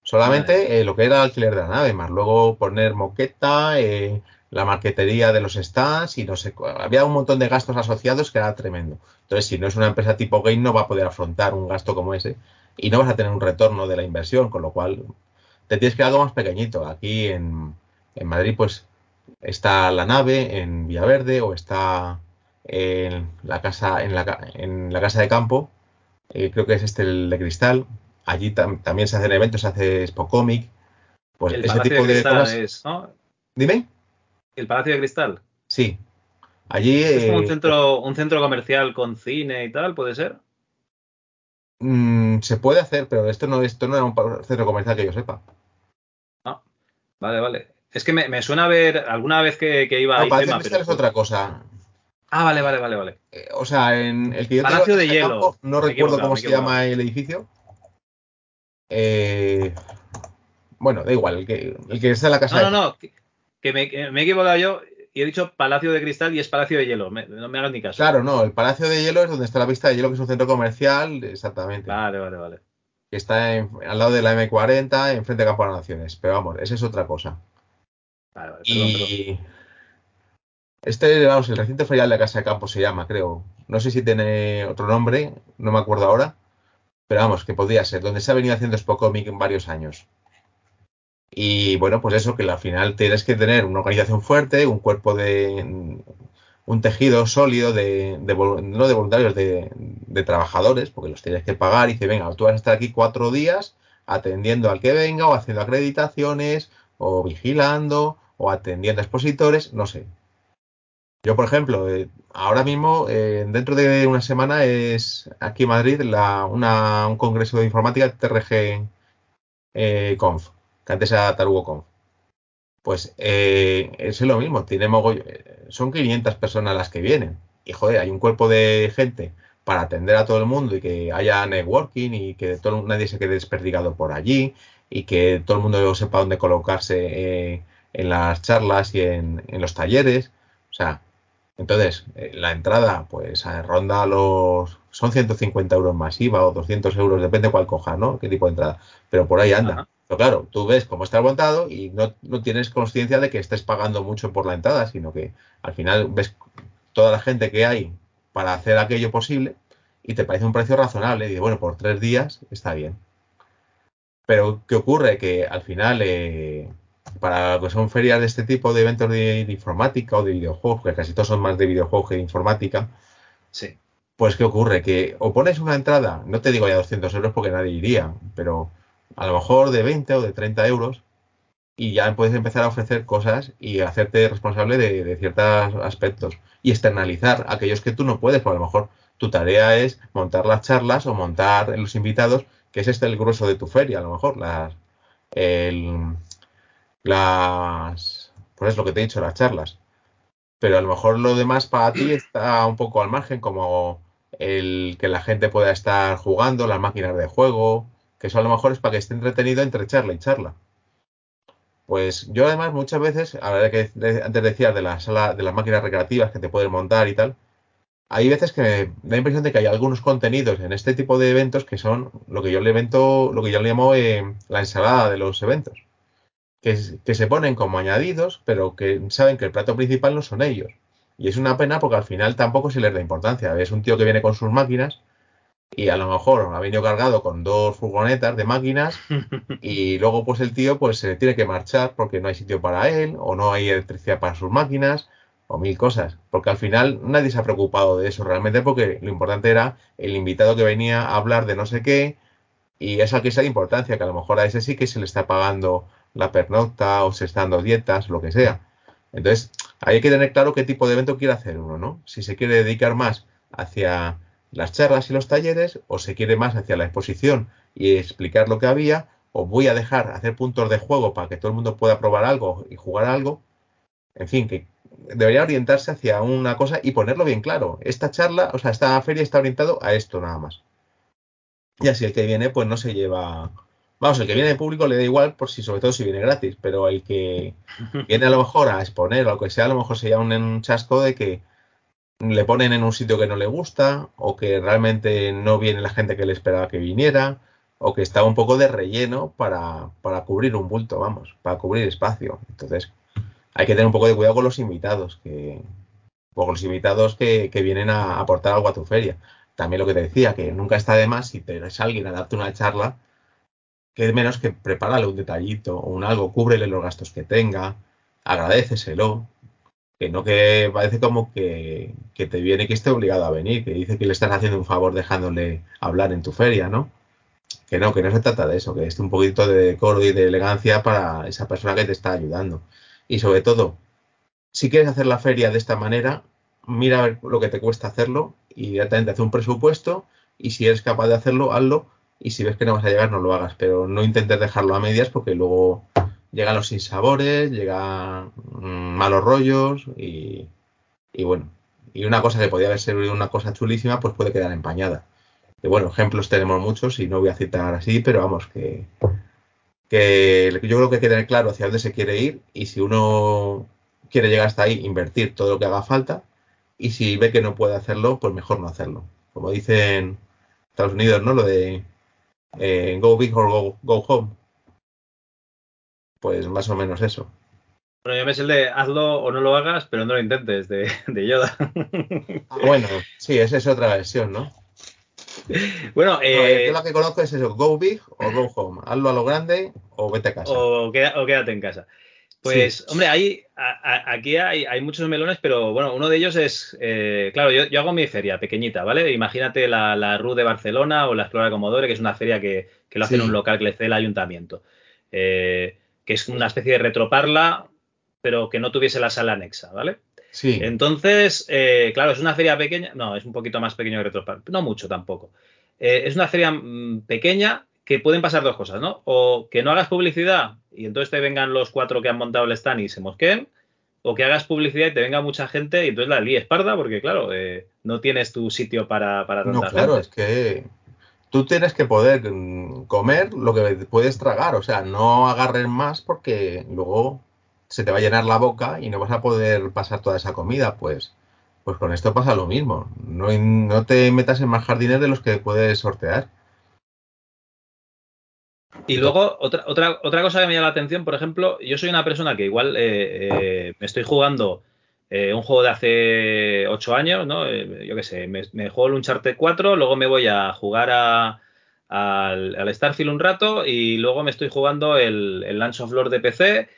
Solamente eh, lo que era el alquiler de la nave, más luego poner moqueta, eh, la marquetería de los stands y no sé, había un montón de gastos asociados que era tremendo. Entonces, si no es una empresa tipo Game, no va a poder afrontar un gasto como ese y no vas a tener un retorno de la inversión, con lo cual te tienes que algo más pequeñito. Aquí en, Madrid, pues está la nave en Villaverde o está en la casa, en la, en la casa de campo, eh, creo que es este el de cristal, allí también se hacen eventos, se hace Comic. Pues el ese tipo de, cristal Es, ¿no? Dime. El Palacio de Cristal. Sí. Allí. ¿Es como un eh, centro, un centro comercial con cine y tal? ¿Puede ser? Mm, se puede hacer, pero esto no, esto no era un centro comercial que yo sepa. Ah, vale, vale. Es que me, suena a ver alguna vez que, iba a tema, pero... es otra cosa. Ah, vale, vale, vale, vale. Eh, o sea, en el que yo Palacio de Hielo. no recuerdo cómo se llama el edificio. Eh, bueno, da igual, el que, el que está en la casa. No, no, no, que, me, he equivocado yo y he dicho Palacio de Cristal y es Palacio de Hielo. no me hagas ni caso. Claro, no, el Palacio de Hielo es donde está la pista de hielo, que es un centro comercial, exactamente. Vale, vale, vale. Que está al lado de la M40, enfrente de Campo de Naciones. Pero vamos, esa es otra cosa. Vale, vale, y este, vamos, el recinto ferial de la Casa de Campo se llama, creo. No sé si tiene otro nombre, no me acuerdo ahora. Pero vamos, que podría ser, donde se ha venido haciendo Spocomic en varios años. Y bueno, pues eso, que al final tienes que tener una organización fuerte, un cuerpo de, un tejido sólido de, no de voluntarios, de, trabajadores, porque los tienes que pagar y dice, venga, tú vas a estar aquí cuatro días atendiendo al que venga o haciendo acreditaciones o vigilando o atendiendo a expositores, no sé. Yo, por ejemplo, eh, ahora mismo, eh, dentro de una semana es aquí en Madrid un congreso de informática TRG eh, Conf, que antes era Tarugo Conf. Pues es lo mismo, son 500 personas las que vienen. Y joder, hay un cuerpo de gente para atender a todo el mundo y que haya networking y que todo, nadie se quede desperdigado por allí y que todo el mundo sepa dónde colocarse en las charlas y en, en los talleres. O sea, entonces, eh, la entrada, pues ronda los. Son 150 euros masiva o 200 euros, depende cuál coja, ¿no? Qué tipo de entrada. Pero por ahí anda. Pero claro, tú ves cómo está montado y no, no, tienes conciencia de que estés pagando mucho por la entrada, sino que al final ves toda la gente que hay para hacer aquello posible y te parece un precio razonable. Y dices, bueno, por tres días está bien. Pero, ¿qué ocurre? Que al final. Eh, para lo que son ferias de este tipo de eventos de, informática o de videojuegos, que casi todos son más de videojuegos que de informática, sí. pues ¿qué ocurre? Que o pones una entrada, no te digo ya 200 euros porque nadie iría, pero a lo mejor de 20 o de 30 euros y ya puedes empezar a ofrecer cosas y hacerte responsable de, ciertos aspectos y externalizar aquellos que tú no puedes, porque a lo mejor tu tarea es montar las charlas o montar los invitados, que es este el grueso de tu feria, a lo mejor, las, el, las, pues es lo que te he dicho, las charlas. Pero a lo mejor lo demás para ti está un poco al margen, como el que la gente pueda estar jugando, las máquinas de juego, que eso a lo mejor es para que esté entretenido entre charla y charla. Pues yo además muchas veces, a ver que antes decías de la sala, de las máquinas recreativas que te pueden montar y tal, hay veces que me da la impresión de que hay algunos contenidos en este tipo de eventos que son lo que yo le evento, lo que yo le llamo eh, la ensalada de los eventos que, se ponen como añadidos, pero que saben que el plato principal no son ellos. Y es una pena porque al final tampoco se les da importancia. Es un tío que viene con sus máquinas y a lo mejor ha venido cargado con dos furgonetas de máquinas [laughs] y luego pues el tío pues se tiene que marchar porque no hay sitio para él o no hay electricidad para sus máquinas o mil cosas. Porque al final nadie se ha preocupado de eso realmente porque lo importante era el invitado que venía a hablar de no sé qué y es que de importancia, que a lo mejor a ese sí que se le está pagando la pernocta o se está dando dietas, lo que sea. Entonces, hay que tener claro qué tipo de evento quiere hacer uno, ¿no? Si se quiere dedicar más hacia las charlas y los talleres, o se quiere más hacia la exposición y explicar lo que había, o voy a dejar hacer puntos de juego para que todo el mundo pueda probar algo y jugar algo. En fin, que debería orientarse hacia una cosa y ponerlo bien claro. Esta charla, o sea, esta feria está orientado a esto nada más. Y así el que viene, pues no se lleva Vamos, el que viene de público le da igual, por si, sobre todo si viene gratis, pero el que [laughs] viene a lo mejor a exponer o lo que sea, a lo mejor se llama un chasco de que le ponen en un sitio que no le gusta, o que realmente no viene la gente que le esperaba que viniera, o que está un poco de relleno para, para cubrir un bulto, vamos, para cubrir espacio. Entonces, hay que tener un poco de cuidado con los invitados, que, con los invitados que, que vienen a aportar algo a tu feria. También lo que te decía, que nunca está de más si te eres alguien a darte una charla que menos que prepárale un detallito o un algo, cúbrele los gastos que tenga, agradeceselo, que no que parece como que, te viene que esté obligado a venir, que dice que le estás haciendo un favor dejándole hablar en tu feria, ¿no? Que no, que no se trata de eso, que esté un poquito de decoro y de elegancia para esa persona que te está ayudando. Y sobre todo, si quieres hacer la feria de esta manera, mira lo que te cuesta hacerlo y directamente haz un presupuesto y si eres capaz de hacerlo, hazlo y si ves que no vas a llegar no lo hagas, pero no intentes dejarlo a medias porque luego llegan los sinsabores, llegan mm, malos rollos y, bueno, y una cosa que podía haber sido una cosa chulísima pues puede quedar empañada. Y bueno, ejemplos tenemos muchos y no voy a citar así, pero vamos, que, que yo creo que hay que tener claro hacia dónde se quiere ir y si uno quiere llegar hasta ahí, invertir todo lo que haga falta y si ve que no puede hacerlo, pues mejor no hacerlo. Como dicen Estados Unidos, ¿no? Lo de eh, go big or go, home. Pues más o menos eso. Bueno, yo me sé el de hazlo o no lo hagas, pero no lo intentes, de, Yoda. Ah, bueno, sí, esa es otra versión, ¿no? Bueno, eh, yo la que conozco es eso, go big o go home. Hazlo a lo grande o vete a casa. O, quédate en casa. Pues, hombre, hay, aquí hay, muchos melones, pero bueno, uno de ellos es, eh, claro, yo, hago mi feria pequeñita, ¿vale? Imagínate la, la RU de Barcelona o la Explora Comodore, que es una feria que, lo hace en un local que le cede el ayuntamiento, eh, que es una especie de retroparla, pero que no tuviese la sala anexa, ¿vale? Sí. Entonces, eh, claro, es una feria pequeña, no, es un poquito más pequeño que retroparla, no mucho tampoco. es una feria mm, pequeña que pueden pasar dos cosas, ¿no? O que no hagas publicidad y entonces te vengan los cuatro que han montado el stand y se mosqueen, o que hagas publicidad y te venga mucha gente y entonces la líes parda porque, claro, eh, no tienes tu sitio para, para No, claro, es que tú tienes que poder mm, comer lo que puedes tragar, o sea, no agarres más porque luego se te va a llenar la boca y no vas a poder pasar toda esa comida, pues pues con esto pasa lo mismo. No, no te metas en más jardines de los que puedes sortear. Y luego, otra, otra, otra cosa que me llama la atención, por ejemplo, yo soy una persona que igual eh, eh, me estoy jugando eh, un juego de hace 8 años, ¿no? yo qué sé, me, juego el Uncharted 4, luego me voy a jugar a, al, Starfield un rato y luego me estoy jugando el, el Lance of Lord de PC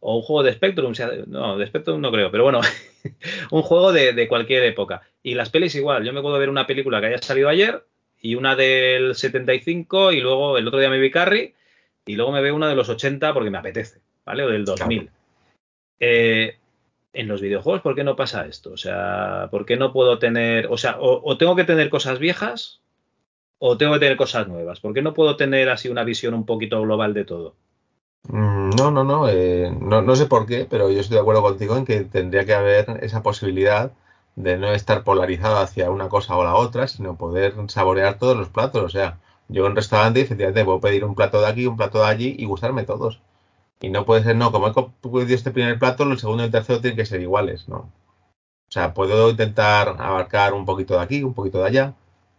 o un juego de Spectrum, no, de Spectrum no creo, pero bueno, [laughs] un juego de, de, cualquier época. Y las pelis igual, yo me puedo ver una película que haya salido ayer y una del 75 y luego el otro día me vi Carrie y luego me veo una de los 80 porque me apetece, ¿vale? O del 2000. Eh, en los videojuegos, ¿por qué no pasa esto? O sea, ¿por qué no puedo tener, o sea, o, tengo que tener cosas viejas o tengo que tener cosas nuevas? ¿Por qué no puedo tener así una visión un poquito global de todo? Mm, no, no, no, eh, no, no sé por qué, pero yo estoy de acuerdo contigo en que tendría que haber esa posibilidad de no estar polarizado hacia una cosa o la otra, sino poder saborear todos los platos. O sea, yo en un restaurante efectivamente puedo pedir un plato de aquí, un plato de allí y gustarme todos. Y no puede ser, no, como he pedido este primer plato, el segundo y el tercero tienen que ser iguales, ¿no? O sea, puedo intentar abarcar un poquito de aquí, un poquito de allá.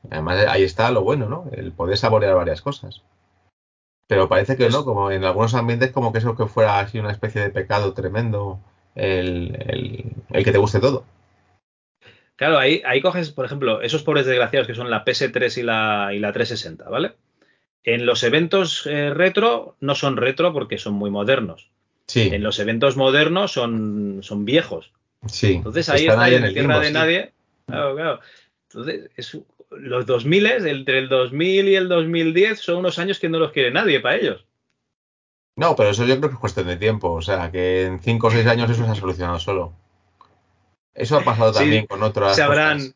Además, ahí está lo bueno, ¿no? El poder saborear varias cosas. Pero parece que no, como en algunos ambientes, como que eso que fuera así una especie de pecado tremendo, el que te guste todo. Claro, ahí, ahí coges, por ejemplo, esos pobres desgraciados que son la PS3 y la, y la 360, ¿vale? En los eventos eh, retro no son retro porque son muy modernos. Sí. En los eventos modernos son, son viejos. Sí. Entonces ahí está en, tierra de nadie. Claro, claro. Entonces, es, los 2000, entre el 2000 y el 2010, son unos años que no los quiere nadie para ellos. No, pero eso yo creo que es cuestión de tiempo. O sea, que en 5 o 6 años eso se ha solucionado solo. Eso ha pasado también con otras. Se habrán,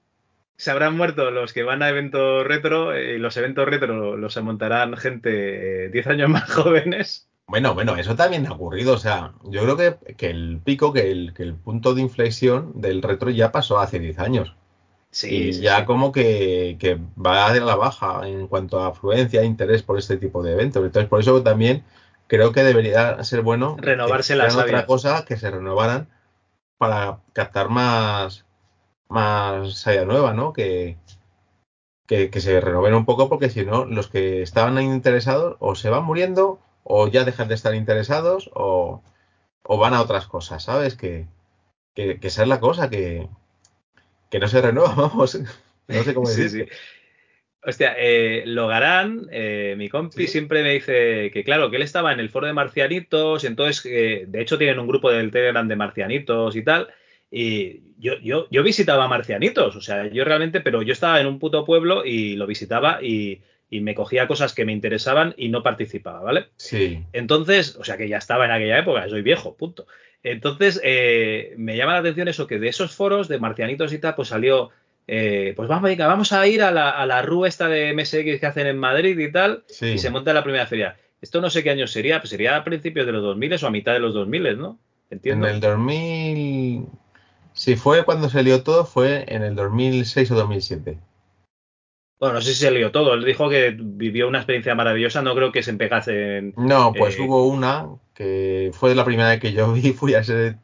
se habrán muerto los que van a eventos retro y los eventos retro los montarán gente 10 años más [laughs] jóvenes. Bueno, bueno, eso también ha ocurrido. O sea, yo creo que, que el pico, que el, que el punto de inflexión del retro ya pasó hace 10 años. Sí, y ya como que, que, va a la baja en cuanto a afluencia e interés por este tipo de eventos. Entonces, por eso también creo que debería ser bueno renovarse las otra cosa que se renovaran para captar más, más saya nueva, ¿no? Que, que, se renoven un poco porque si no, los que estaban interesados o se van muriendo o ya dejan de estar interesados o, o van a otras cosas, ¿sabes? Que, que, esa es la cosa, que, que no se renueva, [laughs] vamos. No sé cómo decir. Sí, Hostia, eh, Logarán, eh, mi compi, siempre me dice que, claro, que él estaba en el foro de marcianitos, y entonces, eh, de hecho, tienen un grupo del Telegram de marcianitos y tal. Y yo, yo, yo visitaba marcianitos, o sea, yo realmente, pero yo estaba en un puto pueblo y lo visitaba y, y me cogía cosas que me interesaban y no participaba, ¿vale? Sí. Entonces, o sea, que ya estaba en aquella época, soy viejo, punto. Entonces, me llama la atención eso, que de esos foros de marcianitos y tal, pues salió eh, pues vamos, vamos a ir a la, a la RU esta de MSX que hacen en Madrid y tal, y se monta la primera feria. Esto no sé qué año sería, pues sería a principios de los 2000 o a mitad de los 2000, ¿no? Entiendo. En el 2000, si fue cuando se lió todo, fue en el 2006 o 2007. Bueno, no sé si se lió todo. Él dijo que vivió una experiencia maravillosa. No creo que se empegase en. No, pues eh, hubo una que fue la primera vez que yo [laughs] vi, fui a ese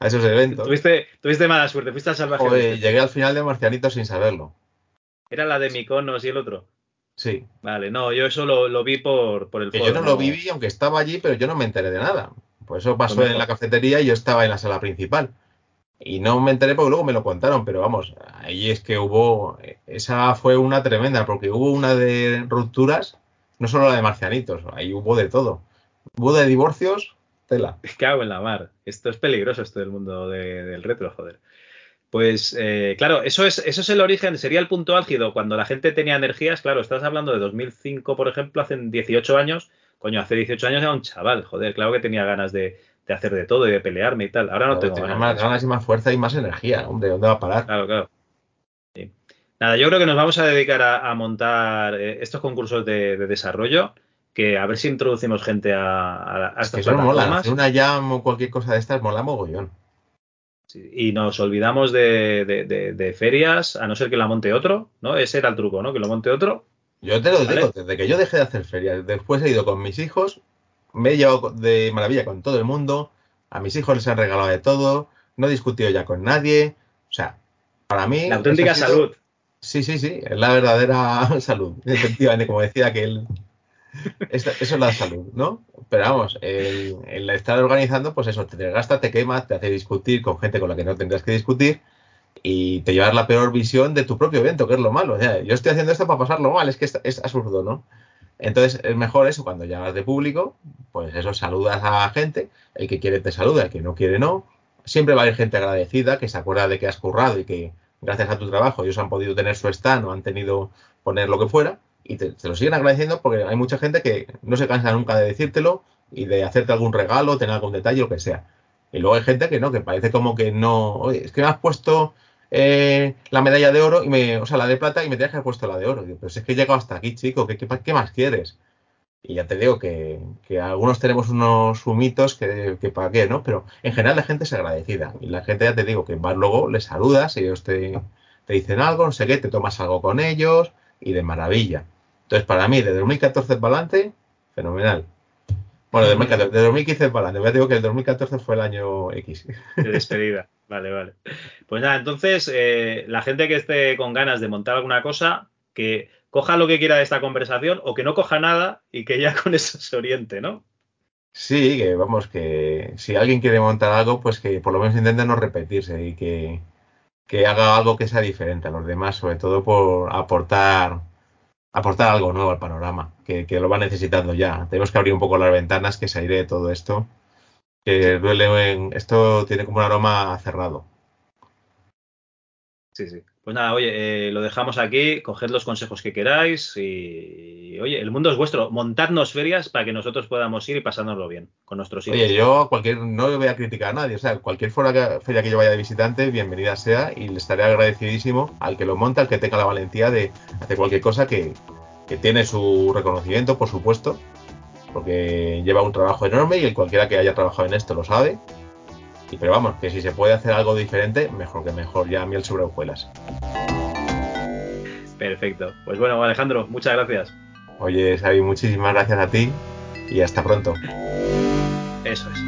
a esos eventos. Tuviste, mala suerte, fuiste al salvaje. llegué al final de Marcianito sin saberlo. ¿Era la de Miconos y el otro? Sí. Vale, no, yo eso lo, vi por, por el foro, Yo no, lo viví, aunque estaba allí, pero yo no me enteré de nada. Por eso pasó en la cafetería y yo estaba en la sala principal. Y no me enteré porque luego me lo contaron, pero vamos, ahí es que hubo. Esa fue una tremenda, porque hubo una de rupturas, no solo la de marcianitos, ahí hubo de todo. Hubo de divorcios, tela. Cago en la mar. Esto es peligroso, esto del mundo del retro, joder. Pues eh, claro, eso es, eso es el origen, sería el punto álgido cuando la gente tenía energías. Claro, estás hablando de 2005, por ejemplo, hace 18 años. Coño, hace 18 años era un chaval, joder, claro que tenía ganas de, hacer de todo y de pelearme y tal. Ahora no tengo ganas. más ganas y más fuerza y más energía. Hombre, ¿dónde va a parar? Claro, claro. Nada, yo creo que nos vamos a dedicar a, montar eh, estos concursos de, desarrollo que a ver si introducimos gente a, a, a estas plataformas. Mola. Una jam o cualquier cosa de estas mola mogollón y nos olvidamos de, ferias, a no ser que la monte otro, ¿no? Ese era el truco, ¿no? Que lo monte otro. Yo te lo digo, desde que yo dejé de hacer ferias, después he ido con mis hijos, me he llevado de maravilla con todo el mundo, a mis hijos les han regalado de todo, no he discutido ya con nadie, o sea, para mí... La auténtica salud. Sí, sí, sí, es la verdadera [laughs] salud, efectivamente, como decía aquel eso es la salud, ¿no? Pero vamos, el, estar organizando, pues eso, te desgasta, te quema, te hace discutir con gente con la que no tendrás que discutir y te llevas la peor visión de tu propio evento, que es lo malo. O sea, yo estoy haciendo esto para pasarlo mal, es que es, absurdo, ¿no? Entonces es mejor eso, cuando llamas de público, pues eso, saludas a gente, el que quiere te saluda, el que no quiere no. Siempre va a haber gente agradecida que se acuerda de que has currado y que gracias a tu trabajo ellos han podido tener su stand o han tenido poner lo que fuera y te, lo siguen agradeciendo porque hay mucha gente que no se cansa nunca de decírtelo y de hacerte algún regalo, tener algún detalle, lo que sea. Y luego hay gente que no, que parece como que no, oye, es que me has puesto eh, la medalla de oro, y me, o sea, la de plata y me tienes que haber puesto la de oro. pero si es que he llegado hasta aquí, chico, ¿qué, qué, más quieres? Y ya te digo que, algunos tenemos unos humitos que, que, para qué, ¿no? Pero en general la gente es agradecida. Y la gente, ya te digo, que vas luego, les saludas, ellos te, te dicen algo, no sé qué, te tomas algo con ellos y de maravilla. Entonces, para mí, de 2014 para adelante, fenomenal. Bueno, de, 2015 para adelante. Ya digo que el 2014 fue el año X. De despedida. Vale, vale. Pues nada, entonces, eh, la gente que esté con ganas de montar alguna cosa, que coja lo que quiera de esta conversación o que no coja nada y que ya con eso se oriente, ¿no? Sí, que vamos, que si alguien quiere montar algo, pues que por lo menos intente no repetirse y que, que haga algo que sea diferente a los demás, sobre todo por aportar aportar algo nuevo al panorama, que, lo va necesitando ya. Tenemos que abrir un poco las ventanas, que se aire todo esto. Que duele en, esto tiene como un aroma cerrado. Sí, sí. Pues nada, oye, eh, lo dejamos aquí, coged los consejos que queráis y, oye, el mundo es vuestro, montadnos ferias para que nosotros podamos ir y pasárnoslo bien con nuestros hijos. Oye, yo cualquier, no voy a criticar a nadie, o sea, cualquier feria que yo vaya de visitante, bienvenida sea y le estaré agradecidísimo al que lo monta, al que tenga la valentía de hacer cualquier cosa que, que tiene su reconocimiento, por supuesto, porque lleva un trabajo enorme y el cualquiera que haya trabajado en esto lo sabe pero vamos, que si se puede hacer algo diferente, mejor que mejor, ya miel sobre hojuelas. Perfecto. Pues bueno, Alejandro, muchas gracias. Oye, Xavi, muchísimas gracias a ti y hasta pronto. Eso es.